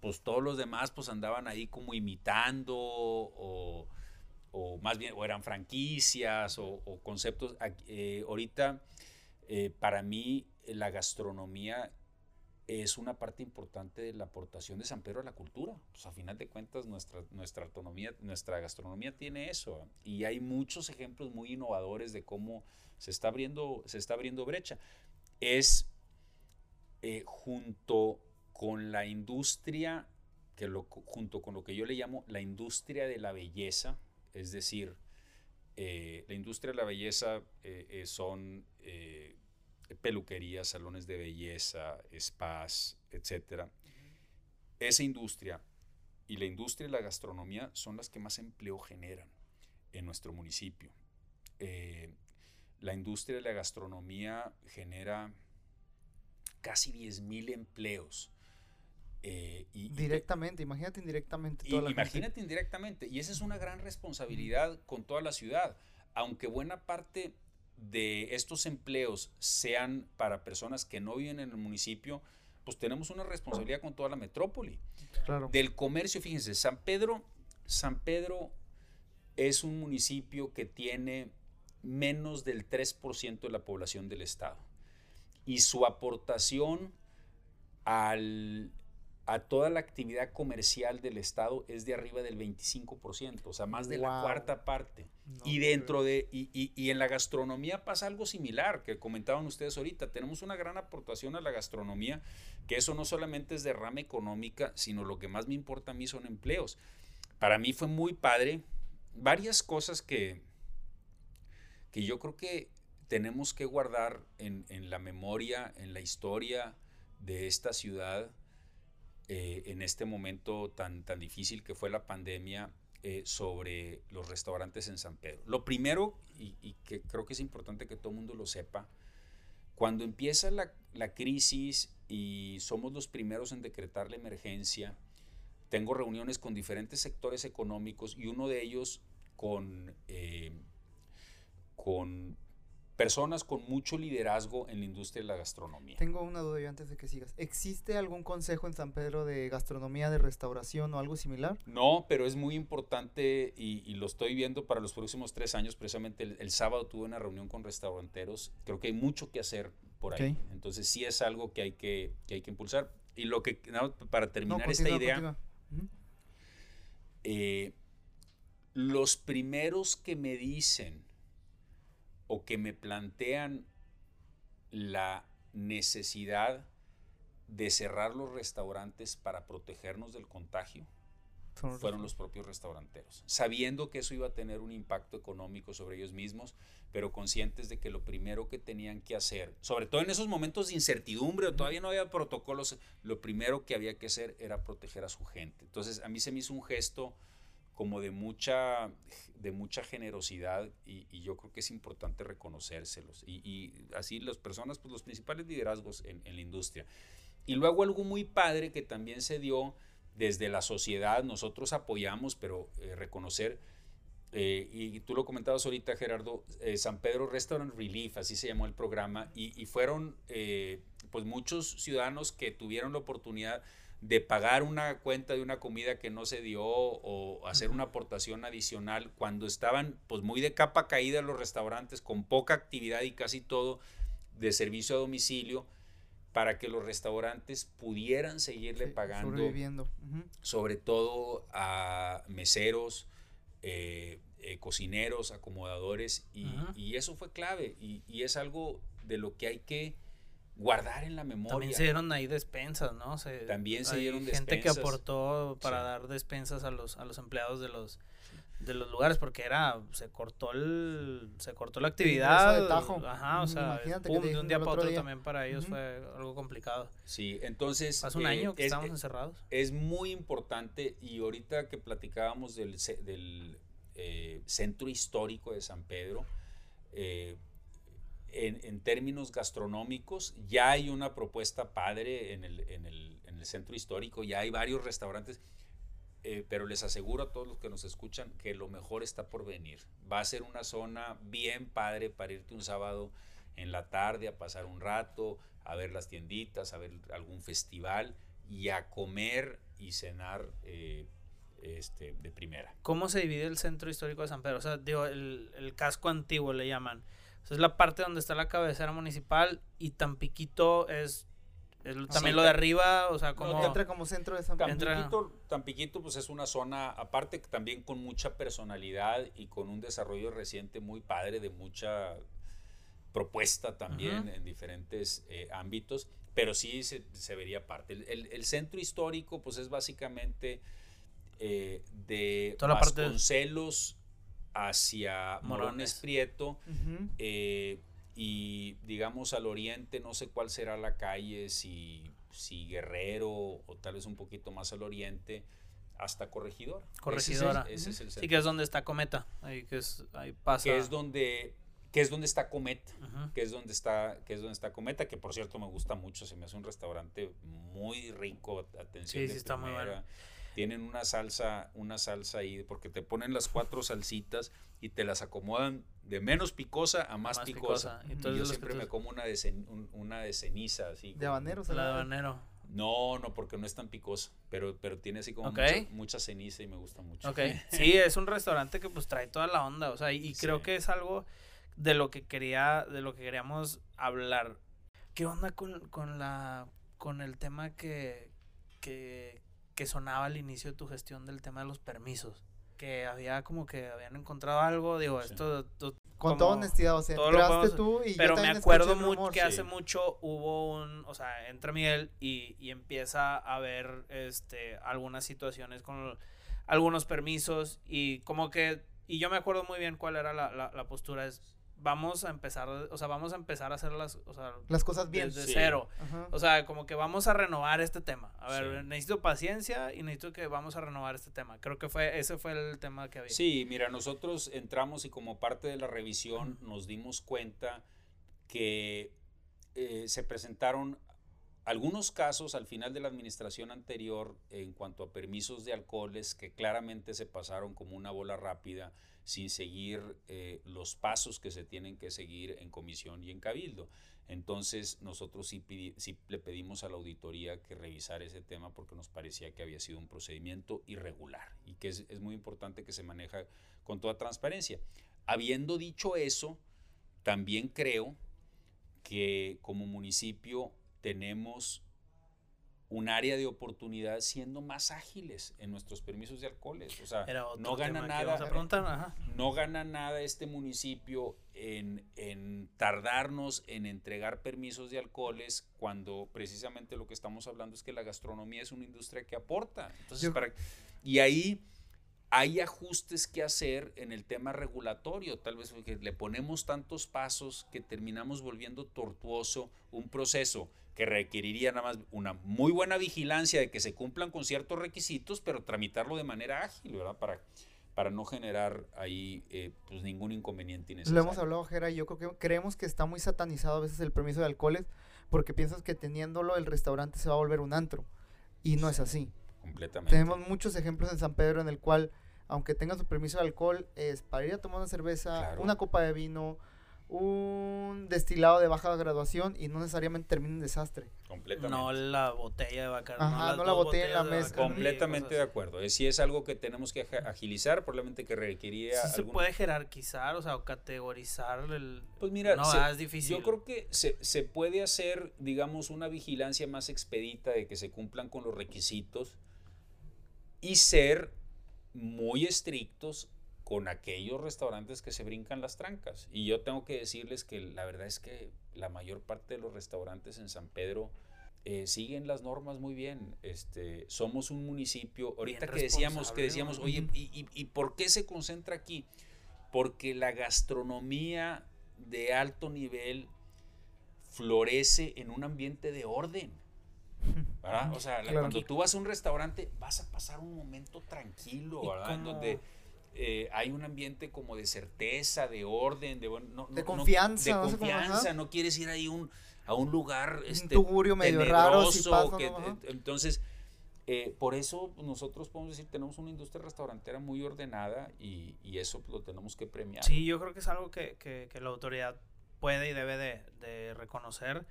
pues todos los demás pues andaban ahí como imitando o, o más bien, o eran franquicias o, o conceptos. Eh, ahorita, eh, para mí, la gastronomía es una parte importante de la aportación de San Pedro a la cultura. Pues a final de cuentas nuestra, nuestra autonomía, nuestra gastronomía tiene eso. Y hay muchos ejemplos muy innovadores de cómo se está abriendo, se está abriendo brecha. Es eh, junto con la industria, que lo, junto con lo que yo le llamo la industria de la belleza, es decir, eh, la industria de la belleza eh, son peluquerías, salones de belleza, spas, etcétera. Esa industria y la industria de la gastronomía son las que más empleo generan en nuestro municipio. Eh, la industria de la gastronomía genera casi 10 mil empleos. eh, y- y Directamente, imagínate indirectamente y la gente. imagínate indirectamente, y esa es una gran responsabilidad con toda la ciudad, aunque buena parte de estos empleos sean para personas que no viven en el municipio, pues tenemos una responsabilidad con toda la metrópoli. Claro. Del comercio, fíjense, San Pedro, San Pedro es un municipio que tiene menos del 3% de la población del estado. Y su aportación al, a toda la actividad comercial del estado es de arriba del 25%, o sea, más de la cuarta parte. No, Y dentro de, y, y- y en la gastronomía pasa algo similar, que comentaban ustedes ahorita, tenemos una gran aportación a la gastronomía, que eso no solamente es de rama económica, sino lo que más me importa a mí son empleos. Para mí fue muy padre, varias cosas que, que yo creo que tenemos que guardar en, en la memoria, en la historia de esta ciudad, eh, en este momento tan, tan difícil que fue la pandemia, eh, sobre los restaurantes en San Pedro. Lo primero, y, y que creo que es importante que todo el mundo lo sepa, cuando empieza la, la crisis y somos los primeros en decretar la emergencia, tengo reuniones con diferentes sectores económicos y uno de ellos con, eh, con personas con mucho liderazgo en la industria de la gastronomía. Tengo una duda yo antes de que sigas. ¿Existe algún consejo en San Pedro de gastronomía, de restauración o algo similar? No, pero es muy importante y, y lo estoy viendo para los próximos tres años. Precisamente el, el, sábado tuve una reunión con restauranteros. Creo que hay mucho que hacer por ahí. Okay. Entonces sí es algo que hay que, que, hay que impulsar. Y lo que, no, para terminar no, continúa, esta idea, Uh -huh. eh, los primeros que me dicen o que me plantean la necesidad de cerrar los restaurantes para protegernos del contagio fueron los propios restauranteros, sabiendo que eso iba a tener un impacto económico sobre ellos mismos, pero conscientes de que lo primero que tenían que hacer, sobre todo en esos momentos de incertidumbre, o todavía no había protocolos, lo primero que había que hacer era proteger a su gente. Entonces a mí se me hizo un gesto como de mucha, de mucha generosidad y, y, yo creo que es importante reconocérselos. Y, y, así las personas, pues los principales liderazgos en, la industria. Y luego algo muy padre que también se dio desde la sociedad, nosotros apoyamos, pero eh, reconocer, eh, y, tú lo comentabas ahorita Gerardo, eh, San Pedro Restaurant Relief, así se llamó el programa, y, fueron eh, pues muchos ciudadanos que tuvieron la oportunidad de pagar una cuenta de una comida que no se dio o hacer una aportación adicional cuando estaban pues muy de capa caída los restaurantes con poca actividad y casi todo de servicio a domicilio para que los restaurantes pudieran seguirle Sí, pagando sobre todo a meseros, eh, eh, cocineros, acomodadores, y, y eso fue clave, y, y es algo de lo que hay que guardar en la memoria. También se dieron ahí despensas, ¿no? Se- También se dieron gente que despensas. aportó para Sí. dar despensas a los, a los empleados de los de los lugares porque era se cortó el se cortó la actividad de tajo. ajá o Mm, sea pum, de un día para otro día. también para ellos fue algo complicado Sí, entonces... hace un eh, año que es- estábamos es- encerrados es muy importante y ahorita que platicábamos del, del eh, centro histórico de San Pedro, eh, en, en términos gastronómicos ya hay una propuesta padre en el, en el- en el centro histórico, ya hay varios restaurantes, eh, pero les aseguro a todos los que nos escuchan que lo mejor está por venir. Va a ser una zona bien padre para irte un sábado en la tarde a pasar un rato, a ver las tienditas, a ver algún festival y a comer y cenar eh, este, de primera. cómo se divide el centro histórico de San Pedro o sea digo el, el casco antiguo le llaman o sea, es la parte donde está la cabecera municipal y Tampiquito es, es también Sí, lo de arriba o sea como Entra como centro de San Tampiquito, Tampiquito, pues es una zona, aparte también con mucha personalidad y con un desarrollo reciente muy padre, de mucha propuesta también en diferentes eh, ámbitos, pero sí se, se vería parte. El, el- el centro histórico, pues es básicamente eh, de Toda Vasconcelos hacia Morones. Prieto, eh, y digamos al oriente, no sé cuál será la calle, si, si Guerrero o tal vez un poquito más al oriente, hasta Corregidora. Corregidora. Ese es, ese es el sí que es donde está Cometa ahí que es ahí pasa que es donde que es donde está Cometa, que es donde está que es donde está Cometa, que por cierto me gusta mucho, se me hace un restaurante muy rico, atención Sí, de sí, está muy bueno. Tienen una salsa, una salsa ahí, porque te ponen las cuatro salsitas y te las acomodan de menos picosa a más, Más picosa. picosa. Y Entonces, yo siempre tú- me como una de, cen- un- una de ceniza, así. De habanero, la de habanero No, no, porque no es tan picosa, pero, pero tiene así como Ok. mucha, mucha ceniza y me gusta mucho. Ok, sí, es un restaurante que pues trae toda la onda, o sea, y, y creo Sí. que es algo de lo que quería, de lo que queríamos hablar. ¿Qué onda con, con la, con el tema que, que, que sonaba al inicio de tu gestión del tema de los permisos? Que había como que habían encontrado algo, digo, Sí. esto, to- Con toda honestidad, o sea, entraste podemos- tú y yo pero me acuerdo mucho que sí. hace mucho hubo un, o sea, entra Miguel y, y empieza a ver este algunas situaciones con algunos permisos y como que y yo me acuerdo muy bien cuál era la, la, la postura es vamos a empezar, o sea, vamos a empezar a hacer las, o sea, Las cosas bien. desde Sí. cero. Ajá. O sea, como que vamos a renovar este tema. A ver, Sí. necesito paciencia y necesito que vamos a renovar este tema. Creo que fue ese fue el tema que había. Sí, mira, nosotros entramos y como parte de la revisión nos dimos cuenta que eh, se presentaron algunos casos al final de la administración anterior en cuanto a permisos de alcoholes que claramente se pasaron como una bola rápida sin seguir eh, los pasos que se tienen que seguir en comisión y en cabildo. Entonces nosotros sí, le pedimos a la auditoría que revisara ese tema porque nos parecía que había sido un procedimiento irregular y que es, es muy importante que se maneja con toda transparencia. Habiendo dicho eso, también creo que como municipio tenemos un área de oportunidad siendo más ágiles en nuestros permisos de alcoholes. O sea, no gana nada. No gana nada este municipio en, en, tardarnos en entregar permisos de alcoholes cuando precisamente lo que estamos hablando es que la gastronomía es una industria que aporta. Entonces, para, y ahí hay ajustes que hacer en el tema regulatorio, tal vez porque le ponemos tantos pasos que terminamos volviendo tortuoso un proceso que requeriría nada más una muy buena vigilancia de que se cumplan con ciertos requisitos, pero tramitarlo de manera ágil, ¿verdad? Para, para no generar ahí eh, pues ningún inconveniente innecesario. Lo hemos hablado, Jera, y yo creo que creemos que está muy satanizado a veces el permiso de alcoholes porque piensas que teniéndolo el restaurante se va a volver un antro y no es así. Completamente. Tenemos muchos ejemplos en San Pedro en el cual aunque tenga su permiso de alcohol, es para ir a tomar una cerveza, una copa de vino, un destilado de baja graduación y no necesariamente termine en desastre. Completamente. No la botella de Bacardi. Ajá, no, la botella en la mesa. Completamente de acuerdo. Si es algo que tenemos que agilizar, probablemente que requeriría. Sí se puede jerarquizar, o sea, o categorizar el. Pues mira, no, es difícil. Yo creo que se, se puede hacer, digamos, una vigilancia más expedita de que se cumplan con los requisitos y ser muy estrictos con aquellos restaurantes que se brincan las trancas. Y yo tengo que decirles que la verdad es que la mayor parte de los restaurantes en San Pedro eh, siguen las normas muy bien. Este, somos un municipio, ahorita que decíamos, que decíamos, oye, ¿y, y, por qué se concentra aquí? Porque la gastronomía de alto nivel florece en un ambiente de orden. O sea, cuando tú vas a un restaurante vas a pasar un momento tranquilo, ¿verdad? En donde eh, hay un ambiente como de certeza, de orden, de, de confianza. de confianza, no quieres ir ahí un, a un lugar este, un medio raro. entonces, eh, por eso nosotros podemos decir, tenemos una industria restaurantera muy ordenada y, eso lo tenemos que premiar. Sí, yo creo que es algo que, que, la autoridad puede y debe de, de reconocer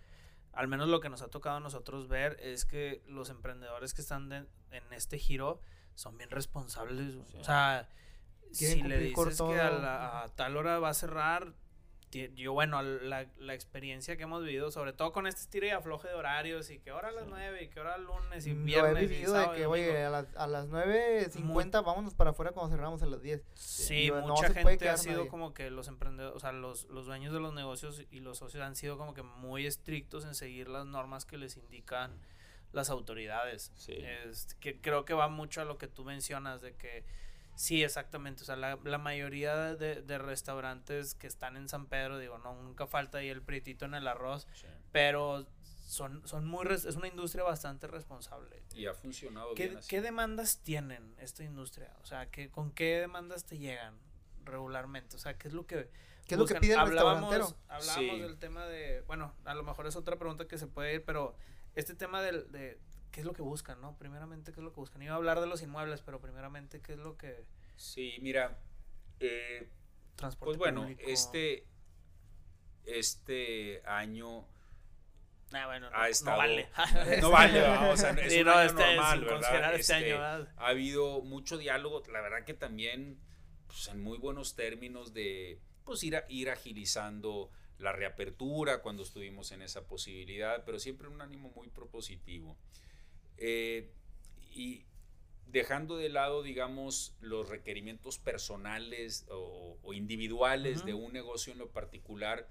al menos lo que nos ha tocado a nosotros ver es que los emprendedores que están en este giro son bien responsables. O sea, si le dices que a, tal hora va a cerrar, yo, bueno, la, la, experiencia que hemos vivido, sobre todo con este estilo y afloje de horarios, y que hora a las 9 y que hora lunes y viernes. Lo he vivido de que, oye, a las, a las 9.50 vámonos para afuera cuando cerramos a las 10. Sí, mucha gente ha sido como que los emprendedores, o sea, los, los dueños de los negocios y los socios han sido como que muy estrictos en seguir las normas que les indican las autoridades. Sí. Es, que creo que va mucho a lo que tú mencionas de que Sí, exactamente. O sea, la, la mayoría de, de, restaurantes que están en San Pedro, digo, no, nunca falta ahí el prietito en el arroz, pero son, son muy, es una industria bastante responsable. Y ha funcionado ¿Qué, bien ¿Qué demandas tienen esta industria? O sea, ¿qué, ¿con qué demandas te llegan regularmente? O sea, ¿qué es lo que... ¿Qué es lo que pide el hablábamos, Hablábamos del tema de, bueno, a lo mejor es otra pregunta que se puede ir, pero este tema del, de qué es lo que buscan, ¿no? Primeramente, qué es lo que buscan. Iba a hablar de los inmuebles, pero primeramente, qué es lo que... Sí, mira, eh, Transporte pues bueno, este, este año... Ah, bueno, ha estado, no vale. no vale, o sea, es un año este, normal, ¿verdad? Este año, este, ha habido mucho diálogo, la verdad que también, pues, en muy buenos términos de, pues, ir, a, ir agilizando la reapertura cuando estuvimos en esa posibilidad, pero siempre un ánimo muy propositivo. Eh, y dejando de lado, digamos, los requerimientos personales o, individuales de un negocio en lo particular,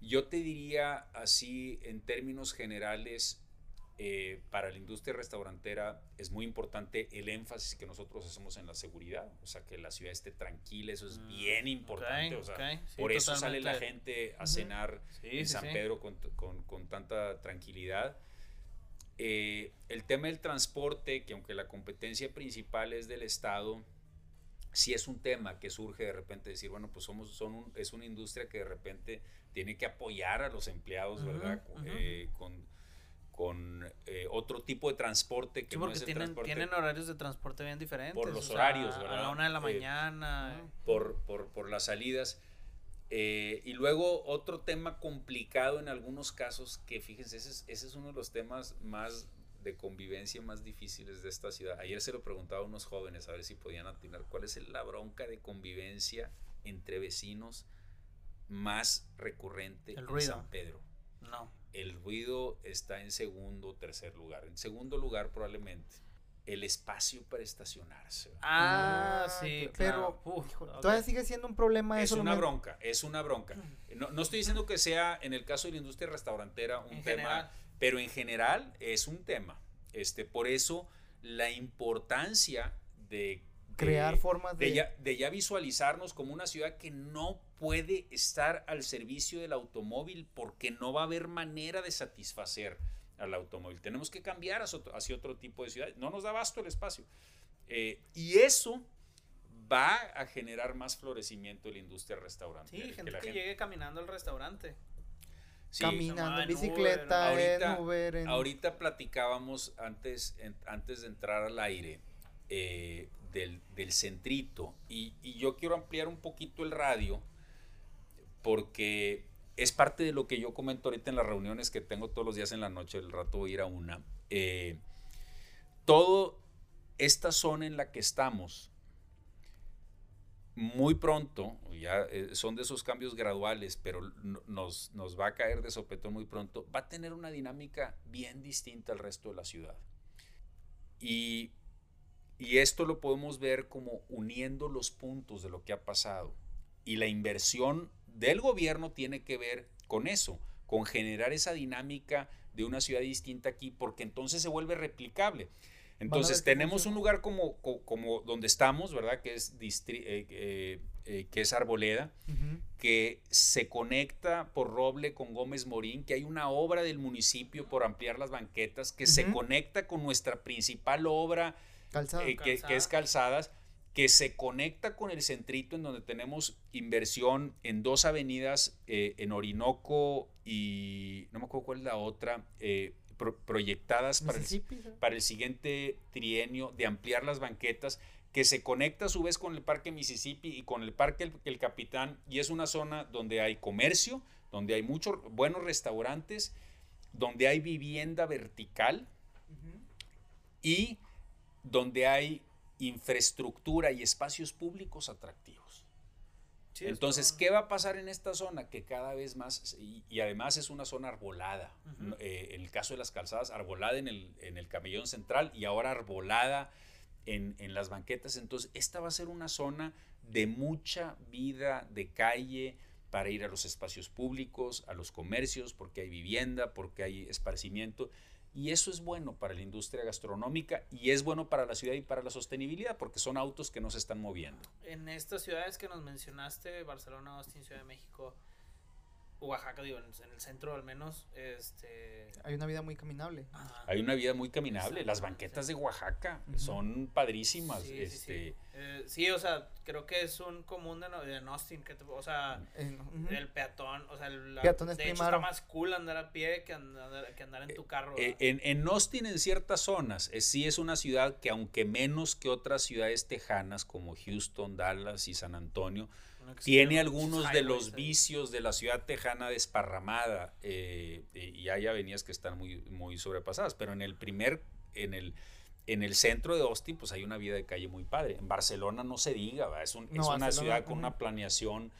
yo te diría así, en términos generales, eh, para la industria restaurantera es muy importante el énfasis que nosotros hacemos en la seguridad, o sea, que la ciudad esté tranquila, eso es mm, bien importante, o sea, por eso sale la gente a cenar en San Pedro con, con, con, tanta tranquilidad. Eh, el tema del transporte, que aunque la competencia principal es del Estado, sí es un tema que surge de repente decir, bueno, pues somos, son es una industria que de repente tiene que apoyar a los empleados, ¿verdad? Eh, con, con eh, otro tipo de transporte que porque tienen, tienen horarios de transporte bien diferentes. Por los horarios, ¿verdad? A la una de la eh, mañana. Por, por, por, las salidas. Eh, y luego otro tema complicado en algunos casos, que fíjense, ese es, ese es uno de los temas más de convivencia más difíciles de esta ciudad. Ayer se lo preguntaba a unos jóvenes a ver si podían atinar cuál es la bronca de convivencia entre vecinos más recurrente en San Pedro. No el ruido está en segundo o tercer lugar. En segundo lugar, probablemente, el espacio para estacionarse. Ah, ah sí, pero todavía sigue siendo un problema es una bronca, es una bronca. No, estoy diciendo que sea en el caso de la industria restaurantera un tema, pero en general es un tema. Este, por eso la importancia de crear formas de... De ya, visualizarnos como una ciudad que no puede estar al servicio del automóvil porque no va a haber manera de satisfacer al automóvil. Tenemos que cambiar hacia otro, tipo de ciudad. No nos da basto el espacio. Eh, y eso va a generar más florecimiento de la industria restaurante. Sí, gente que, llegue caminando al restaurante. caminando en bicicleta, en Uber. Ahorita platicábamos antes, antes de entrar al aire eh, del, centrito. Y, yo quiero ampliar un poquito el radio porque es parte de lo que yo comento ahorita en las reuniones que tengo todos los días en la noche, el rato voy a ir a una. Eh, todo esta zona en la que estamos, muy pronto, ya eh, son de esos cambios graduales, pero nos, nos va a caer de sopetón muy pronto, va a tener una dinámica bien distinta al resto de la ciudad. Y y esto lo podemos ver como uniendo los puntos de lo que ha pasado. Y la inversión del gobierno tiene que ver con eso, con generar esa dinámica de una ciudad distinta aquí, porque entonces se vuelve replicable. Entonces tenemos un lugar como, como, donde estamos, ¿verdad? Que es, eh, eh, eh, que es Arboleda, que se conecta por Roble con Gómez Morín, que hay una obra del municipio por ampliar las banquetas, que se conecta con nuestra principal obra eh, que, es calzadas, que se conecta con el centrito en donde tenemos inversión en dos avenidas, eh, en Orinoco y no me acuerdo cuál es la otra, eh, proyectadas para el, para el siguiente trienio de ampliar las banquetas que se conecta a su vez con el Parque Mississippi y con el Parque El, Capitán, y es una zona donde hay comercio, donde hay muchos buenos restaurantes, donde hay vivienda vertical y donde hay infraestructura y espacios públicos atractivos. Entonces, ¿qué va a pasar en esta zona? Que cada vez más, y, además es una zona arbolada, eh, en el caso de las calzadas, arbolada en el, en el camellón central y ahora arbolada en, en, las banquetas. Entonces, esta va a ser una zona de mucha vida de calle para ir a los espacios públicos, a los comercios, porque hay vivienda, porque hay esparcimiento. Y eso es bueno para la industria gastronómica y es bueno para la ciudad y para la sostenibilidad porque son autos que no se están moviendo. En estas ciudades que nos mencionaste, Barcelona, Austin, Ciudad de México, Oaxaca, digo, en, el centro al menos, este... Hay una vida muy caminable. Hay una vida muy caminable. Las banquetas de Oaxaca son padrísimas. Sí, este... Eh, sí, o sea, creo que es un común de, de Austin, que, o sea, el peatón, o sea, el, peatón es de hecho está más cool andar a pie que andar, que andar en tu carro. Eh, en, en, Austin, en ciertas zonas, sí es una ciudad que aunque menos que otras ciudades tejanas como Houston, Dallas y San Antonio, tiene algunos de los vicios de la ciudad tejana desparramada eh, y hay avenidas que están muy, muy sobrepasadas, pero en el primer, en el, en el centro de Austin, pues hay una vida de calle muy padre. En Barcelona no se diga, es, una ciudad con una planeación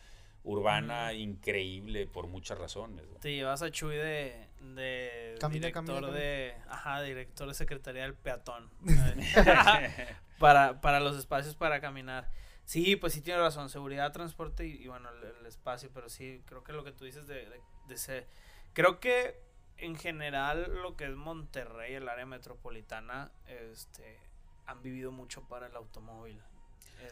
urbana increíble por muchas razones. Te llevas a Chuy de, de director de, ajá, director de Secretaría del Peatón para, para los espacios para caminar. Sí, pues sí tiene razón, seguridad, transporte y, bueno, el, espacio, pero sí, creo que lo que tú dices de, de, de Creo que en general lo que es Monterrey, el área metropolitana, este, han vivido mucho para el automóvil.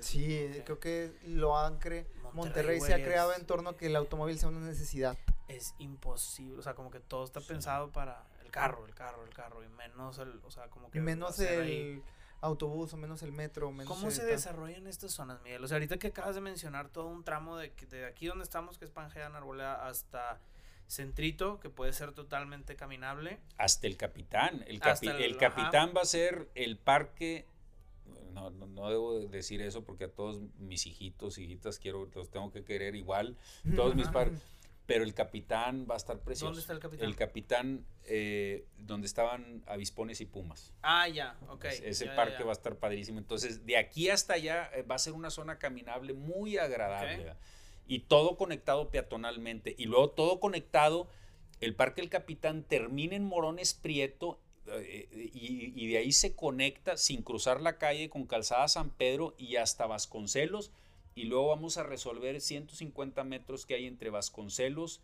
sí, creo que lo han creado. Monterrey, se ha creado en torno a que el automóvil sea una necesidad. Es imposible, o sea, como que todo está pensado para el carro, el carro, el carro, y menos el, o sea, como que... Y menos el autobús o menos el metro. Menos ¿Cómo se desarrollan estas zonas, Miguel? O sea, ahorita que acabas de mencionar todo un tramo de, de aquí donde estamos, que es Pangea, Arboleda, hasta centrito que puede ser totalmente caminable. Hasta el capitán. El, el, capitán va a ser el parque. No, no, debo decir eso porque a todos mis hijitos, hijitas, quiero, los tengo que querer igual. Todos mis parques. Pero el capitán va a estar precioso. ¿Dónde está el capitán? El capitán, eh, donde estaban avispones y pumas. Ah, ya, ok. ese parque va a estar padrísimo. Entonces, de aquí hasta allá eh, va a ser una zona caminable muy agradable. Y todo conectado peatonalmente. Y luego todo conectado. El Parque El Capitán termina en Morones Prieto eh, y, y, de ahí se conecta sin cruzar la calle con Calzada San Pedro y hasta Vasconcelos y luego vamos a resolver 150 metros que hay entre Vasconcelos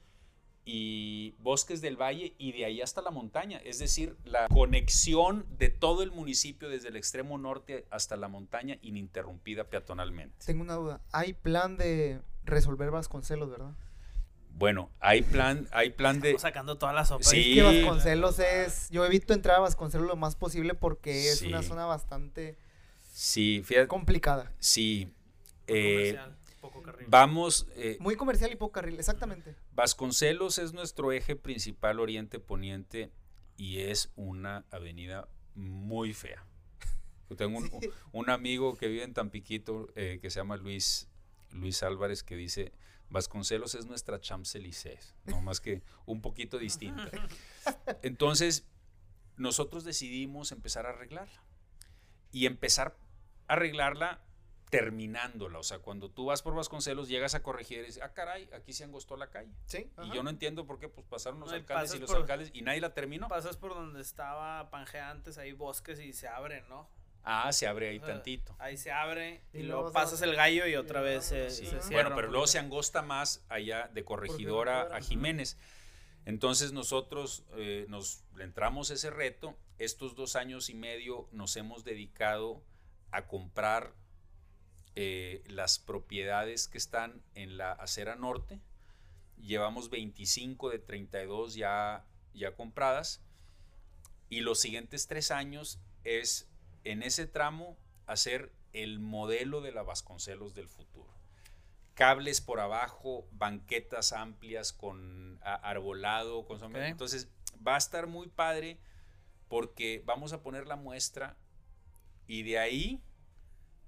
y Bosques del Valle y de ahí hasta la montaña. Es decir, la conexión de todo el municipio desde el extremo norte hasta la montaña ininterrumpida peatonalmente. Tengo una duda. Hay plan de resolver Vasconcelos, ¿verdad? Bueno, hay plan, hay plan de. Estamos sacando todas las sopas. Sí. Es que Vasconcelos es. Yo evito entrar a Vasconcelos lo más posible porque es una zona bastante. Sí, complicada. Sí, eh, vamos. Eh, Muy comercial y poco carril, exactamente. Vasconcelos es nuestro eje principal oriente-poniente y es una avenida muy fea. tengo un, amigo que vive en Tampiquito eh, que se llama Luis, Luis Álvarez que dice. Vasconcelos es nuestra Champs-Élysées, no más que un poquito distinta. Entonces, nosotros decidimos empezar a arreglarla. Y empezar a arreglarla terminándola. O sea, cuando tú vas por Vasconcelos, llegas a corregir y dices, ah, caray, aquí se angostó la calle. Sí. Y yo no entiendo por qué, pues pasaron los alcaldes y los alcaldes y nadie la terminó. Pasas por donde estaba Pangea antes, ahí bosques y se abre, ¿no? Ah, se abre ahí tantito. Ahí se abre y, luego pasas el gallo y otra vez se, cierra. Bueno, pero luego se angosta más allá de corregidora a Jiménez. Entonces nosotros eh, nos entramos ese reto. Estos dos años y medio nos hemos dedicado a comprar eh, las propiedades que están en la acera norte. Llevamos 25 de 32 ya, ya compradas. Y los siguientes tres años es en ese tramo hacer el modelo de la Vasconcelos del futuro. Cables por abajo, banquetas amplias con arbolado, con Entonces va a estar muy padre porque vamos a poner la muestra y de ahí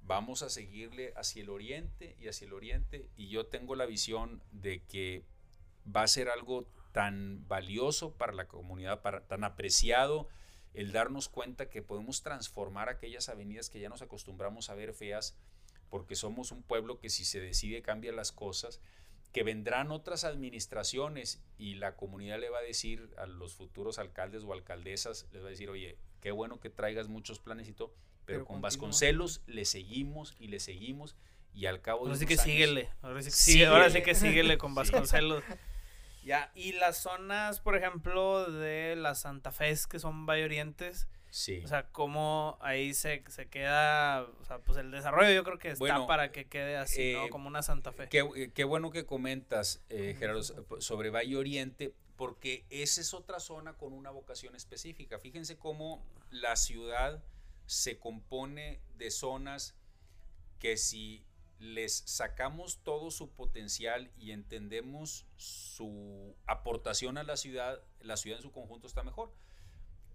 vamos a seguirle hacia el oriente y hacia el oriente y yo tengo la visión de que va a ser algo tan valioso para la comunidad, para, tan apreciado el darnos cuenta que podemos transformar aquellas avenidas que ya nos acostumbramos a ver feas, porque somos un pueblo que si se decide cambia las cosas, que vendrán otras administraciones y la comunidad le va a decir a los futuros alcaldes o alcaldesas, les va a decir, oye, qué bueno que traigas muchos planes y todo, pero, con Vasconcelos le seguimos y le seguimos y al cabo ahora de sí que síguele. Ahora sí, ahora sí que síguele con Vasconcelos. Ya, y las zonas, por ejemplo, de la Santa Fe, que son Valle Orientes, sí. o sea, cómo ahí se, se, queda, o sea, pues el desarrollo yo creo que está para que quede así, ¿no? Eh, como una Santa Fe. Qué, qué bueno que comentas, eh, Gerardo, sobre Valle Oriente, porque esa es otra zona con una vocación específica. Fíjense cómo la ciudad se compone de zonas que si les sacamos todo su potencial y entendemos su aportación a la ciudad, la ciudad en su conjunto está mejor.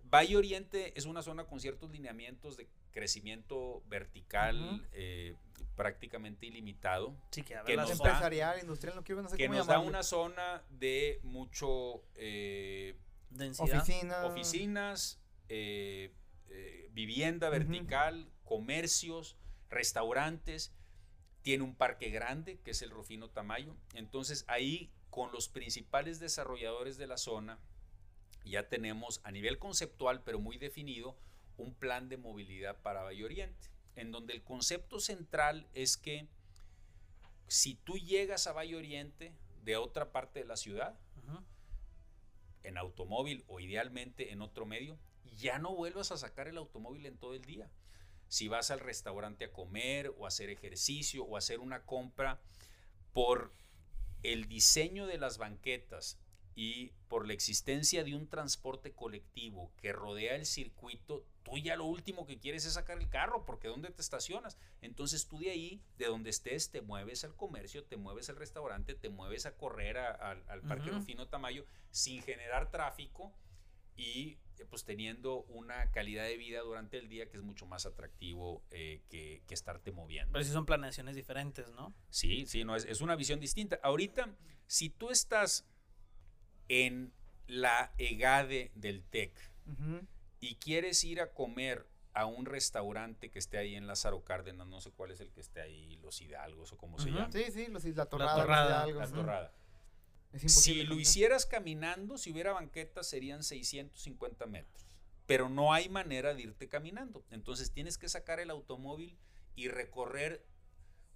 Valle Oriente es una zona con ciertos lineamientos de crecimiento vertical eh, prácticamente ilimitado. Sí, que, nos empresarial, industrial, no quiero, que nos da una zona de mucho eh, oficinas, eh, vivienda vertical, comercios, restaurantes. Tiene un parque grande, que es el Rufino Tamayo. Entonces ahí, con los principales desarrolladores de la zona, ya tenemos a nivel conceptual, pero muy definido, un plan de movilidad para Valle Oriente, en donde el concepto central es que si tú llegas a Valle Oriente de otra parte de la ciudad, en automóvil o idealmente en otro medio, ya no vuelvas a sacar el automóvil en todo el día. Si vas al restaurante a comer o a hacer ejercicio o a hacer una compra, por el diseño de las banquetas y por la existencia de un transporte colectivo que rodea el circuito, tú ya lo último que quieres es sacar el carro, porque ¿dónde te estacionas? Entonces tú de ahí, de donde estés, te mueves al comercio, te mueves al restaurante, te mueves a correr al Parque Rufino Tamayo sin generar tráfico y eh, pues teniendo una calidad de vida durante el día que es mucho más atractivo eh, que, que, estarte moviendo. Pero sí son planeaciones diferentes, ¿no? Sí, sí, no, es, es una visión distinta. Ahorita, si tú estás en la EGADE del TEC y quieres ir a comer a un restaurante que esté ahí en Lázaro Cárdenas, no sé cuál es el que esté ahí, Los Hidalgos o como se llama. Sí, sí, los, la Torrada. La Torrada. Si lo hicieras caminando, si hubiera banqueta, serían 650 metros. Pero no hay manera de irte caminando. Entonces tienes que sacar el automóvil y recorrer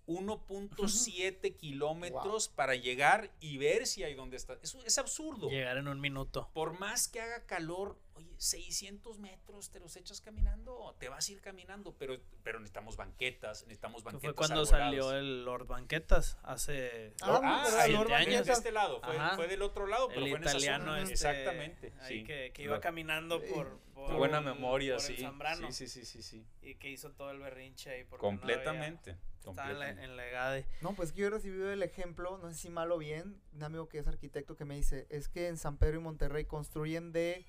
1.7 kilómetros para llegar y ver si hay donde está. Eso es absurdo. Llegar en un minuto. Por más que haga calor, oye, 600 metros te los echas caminando, te vas a ir caminando, pero, pero necesitamos banquetas, necesitamos banquetas. Fue cuando salió el Lord Banquetas hace ah, ah años. de este lado, fue, del otro lado, pero fue en esa zona. Este, Exactamente. Ahí que, que, iba caminando por, por buena memoria, sí. sí. Sí, sí, sí, Y que hizo todo el berrinche ahí. Completamente. Estaba en la, en la EGADE. No, pues yo he recibido el ejemplo, no sé si mal o bien, un amigo que es arquitecto que me dice, es que en San Pedro y Monterrey construyen de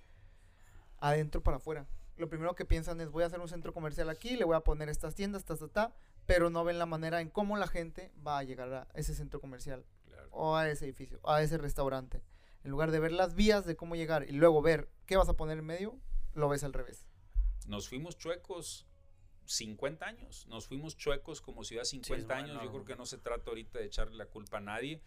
adentro para afuera. Lo primero que piensan es, voy a hacer un centro comercial aquí, le voy a poner estas tiendas, ta, ta, ta, pero no ven la manera en cómo la gente va a llegar a ese centro comercial o a ese edificio, a ese restaurante. En lugar de ver las vías de cómo llegar y luego ver qué vas a poner en medio, lo ves al revés. Nos fuimos chuecos 50 años. Nos fuimos chuecos como ciudad 50 años. Yo creo que no se trata ahorita de echarle la culpa a nadie.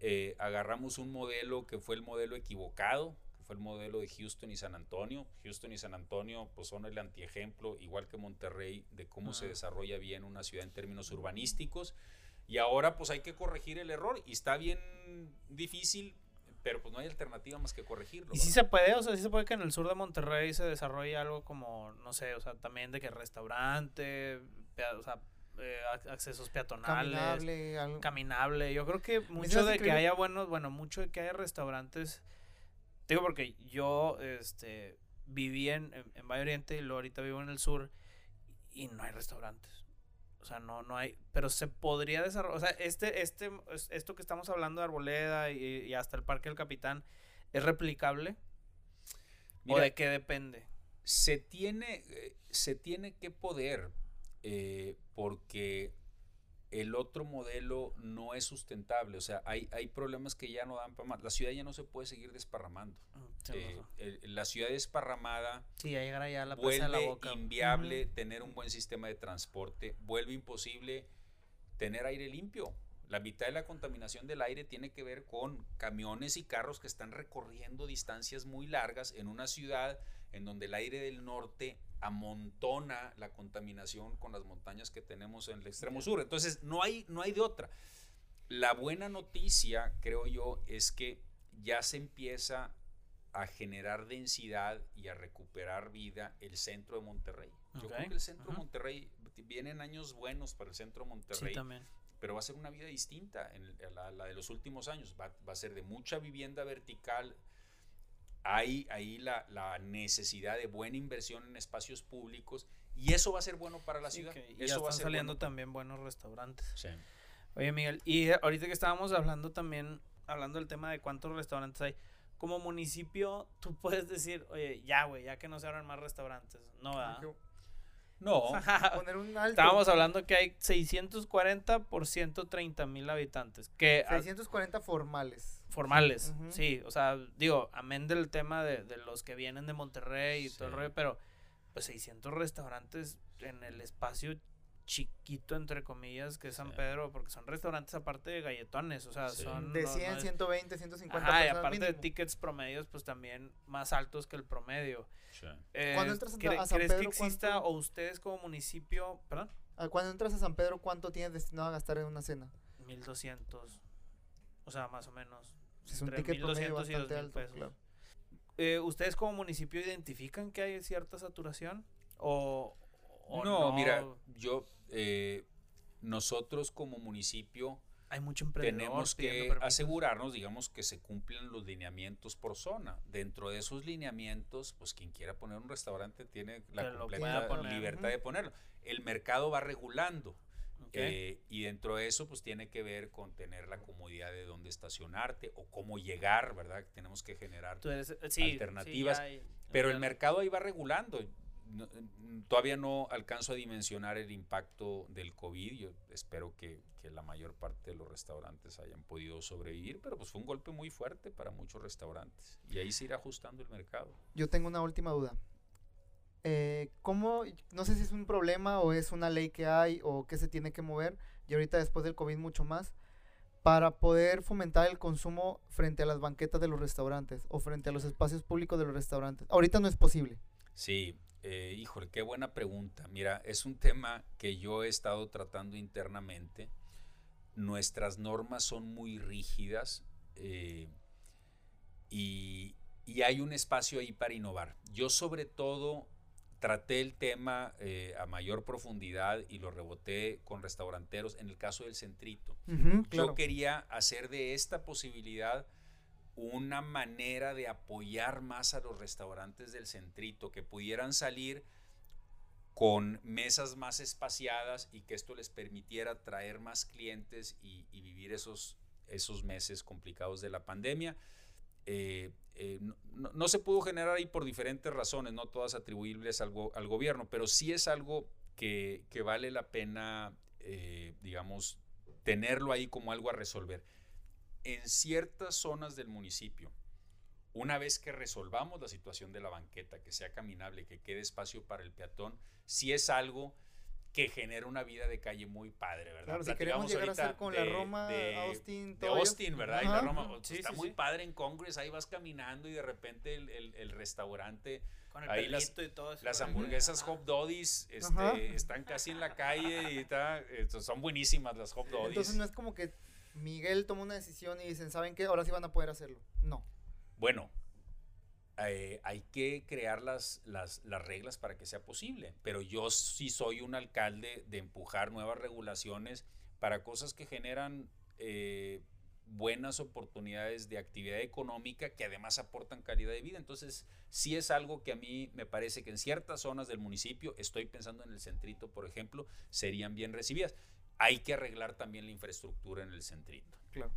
Eh, agarramos un modelo que fue el modelo equivocado, fue el modelo de Houston y San Antonio. Houston y San Antonio pues son el antiejemplo, igual que Monterrey, de cómo se desarrolla bien una ciudad en términos urbanísticos. Y ahora pues hay que corregir el error y está bien difícil pero pues no hay alternativa más que corregirlo. Y si se puede, o sea, sí se puede que en el sur de Monterrey se desarrolle algo como, no sé, o sea, también de que restaurante, o sea, eh, accesos peatonales, caminable, caminable. Yo creo que mucho de que haya buenos, bueno, mucho de que haya restaurantes. Digo porque yo, este, viví en, en Valle Oriente y luego ahorita vivo en el sur y no hay restaurantes. O sea, no, no hay, pero se podría desarrollar, o sea, este, este, esto que estamos hablando de Arboleda y, hasta el Parque del Capitán, ¿es replicable? ¿O de qué depende? Se tiene, eh, se tiene que poder, eh, porque el otro modelo no es sustentable. O sea, hay, hay problemas que ya no dan para más. La ciudad ya no se puede seguir desparramando. Mm, eh, la ciudad desparramada sí, ya llegará ya la vuelve la boca. inviable tener un buen sistema de transporte, vuelve imposible tener aire limpio. La mitad de la contaminación del aire tiene que ver con camiones y carros que están recorriendo distancias muy largas en una ciudad en donde el aire del norte amontona la contaminación con las montañas que tenemos en el extremo sur. Entonces, no hay, no hay de otra. La buena noticia, creo yo, es que ya se empieza a generar densidad y a recuperar vida el centro de Monterrey. Yo creo que el centro de Monterrey, vienen años buenos para el centro de Monterrey. Pero va a ser una vida distinta en la, de los últimos años. Va, va a ser de mucha vivienda vertical, hay ahí la, necesidad de buena inversión en espacios públicos y eso va a ser bueno para la ciudad. y eso va a saliendo también buenos restaurantes. Oye, Miguel, y ahorita que estábamos hablando también, hablando del tema de cuántos restaurantes hay, como municipio, tú puedes decir, oye, ya, güey, ya que no se abran más restaurantes. No, ¿verdad? No. Poner un alto. Estábamos hablando que hay 640 por 130 mil habitantes. Que 640 formales. Formales, sí. O sea, digo, amén del tema de, los que vienen de Monterrey y todo el rollo, pero pues 600 restaurantes en el espacio chiquito, entre comillas, que es San Pedro, porque son restaurantes aparte de galletones, o sea, son... De 100, 120, 150 Ajá, y aparte de tickets promedios, pues también más altos que el promedio. Eh, cuando entras a, San ¿Crees que exista o ustedes como municipio, perdón? Ah, cuando entras a San Pedro, ¿cuánto tienes destinado a gastar en una cena? 1200, o sea, más o menos. Es un ticket promedio bastante alto, claro. Eh, ¿Ustedes como municipio identifican que hay cierta saturación? ¿O, no, mira, yo, eh, nosotros como municipio hay mucho tenemos que asegurarnos, digamos, que se cumplen los lineamientos por zona. Dentro de esos lineamientos, pues quien quiera poner un restaurante tiene la completa libertad de ponerlo. El mercado va regulando. Eh, y dentro de eso, pues tiene que ver con tener la comodidad de dónde estacionarte o cómo llegar, ¿verdad? Tenemos que generar alternativas. pero el mercado ahí va regulando. todavía no alcanzo a dimensionar el impacto del COVID. Yo espero que, que, la mayor parte de los restaurantes hayan podido sobrevivir, pero pues fue un golpe muy fuerte para muchos restaurantes. Y ahí se irá ajustando el mercado. Yo tengo una última duda eh, ¿cómo, no sé si es un problema o es una ley que hay o que se tiene que mover, y ahorita después del COVID mucho más, para poder fomentar el consumo frente a las banquetas de los restaurantes o frente a los espacios públicos de los restaurantes? Ahorita no es posible. Sí, eh, híjole, qué buena pregunta. Mira, es un tema que yo he estado tratando internamente. Nuestras normas son muy rígidas eh, y, y hay un espacio ahí para innovar. Yo sobre todo traté el tema eh, a mayor profundidad y lo reboté con restauranteros en el caso del centrito. Yo quería hacer de esta posibilidad una manera de apoyar más a los restaurantes del centrito, que pudieran salir con mesas más espaciadas y que esto les permitiera traer más clientes y, vivir esos, esos meses complicados de la pandemia. Eh, eh, no, se pudo generar ahí por diferentes razones, no todas atribuibles al, gobierno, pero sí es algo que, vale la pena, eh, digamos, tenerlo ahí como algo a resolver. En ciertas zonas del municipio, una vez que resolvamos la situación de la banqueta, que sea caminable, que quede espacio para el peatón, sí es algo que genera una vida de calle muy padre, ¿verdad? Claro, si queremos llegar a ser con la Roma, Austin, de Austin, ¿verdad? Y la Roma pues, está muy padre en Congress, ahí vas caminando y de repente el, restaurante, con el ahí las, y todo eso. las hamburguesas Hop Doddies este, están casi en la calle y está, son buenísimas las Hop Doddies. Entonces no es como que Miguel tomó una decisión y dicen, ¿saben qué? Ahora sí van a poder hacerlo. No. Bueno, eh, hay que crear las, las, reglas para que sea posible. Pero yo sí soy un alcalde de empujar nuevas regulaciones para cosas que generan eh, buenas oportunidades de actividad económica que además aportan calidad de vida. Entonces, sí es algo que a mí me parece que en ciertas zonas del municipio, estoy pensando en el centrito, por ejemplo, serían bien recibidas. Hay que arreglar también la infraestructura en el centrito. Claro.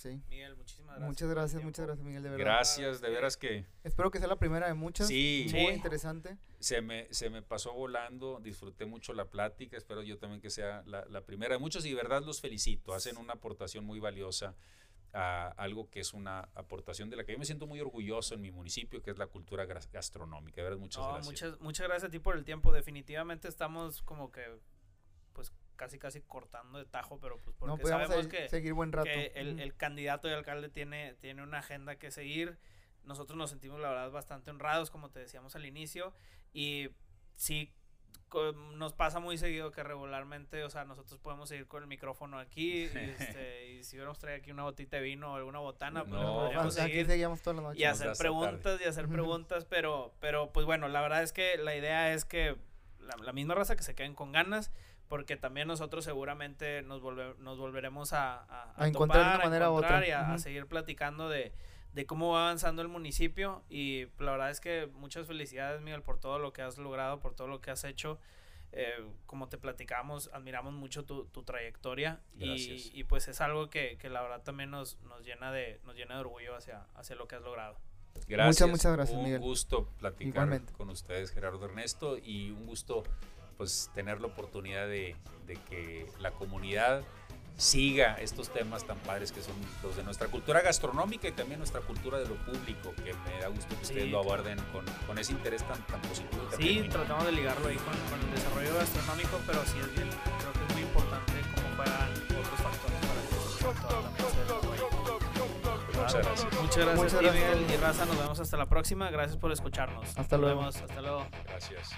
Sí. Miguel, muchísimas gracias. Muchas gracias, muchas gracias, Miguel, de verdad. Gracias, de veras que. Espero que sea la primera de muchas. Sí. Muy interesante. Se me, se me pasó volando, disfruté mucho la plática, espero yo también que sea la, la primera de muchas y de verdad los felicito, hacen una aportación muy valiosa a algo que es una aportación de la que yo me siento muy orgulloso en mi municipio, que es la cultura gastronómica. De verdad, muchas gracias. Muchas, muchas gracias a ti por el tiempo. Definitivamente estamos como que pues casi casi cortando de tajo, pero pues porque sabemos que, seguir buen rato. el, candidato y alcalde tiene, tiene una agenda que seguir. Nosotros nos sentimos la verdad bastante honrados, como te decíamos al inicio, y sí nos pasa muy seguido que regularmente, o sea, nosotros podemos seguir con el micrófono aquí, este, y si hubiéramos traído aquí una botita de vino o alguna botana, pues podríamos seguir y hacer preguntas y hacer preguntas, pero, pero pues bueno, la verdad es que la idea es que la, la misma raza que se queden con ganas porque también nosotros seguramente nos, nos volveremos a, a, encontrar de una manera u otra. y a, seguir platicando de, cómo va avanzando el municipio y la verdad es que muchas felicidades Miguel por todo lo que has logrado, por todo lo que has hecho. Eh, como te platicamos, admiramos mucho tu, trayectoria y, y, pues es algo que, que, la verdad también nos, nos, llena de, nos llena de orgullo hacia, hacia lo que has logrado. Gracias. Muchas, muchas gracias, un gusto platicar con ustedes, Gerardo Ernesto, y un gusto pues tener la oportunidad de, que la comunidad siga estos temas tan padres que son los de nuestra cultura gastronómica y también nuestra cultura de lo público, que me da gusto que ustedes lo aguarden con, ese interés tan, tan positivo. Sí, tratamos de ligarlo ahí con, el desarrollo gastronómico, pero sí es bien, creo que es muy importante cómo juegan otros factores para que Muchas gracias. Muchas gracias, Muchas gracias. y Raza. Nos vemos hasta la próxima. Gracias por escucharnos. Hasta luego. Nos vemos. Hasta luego. Gracias.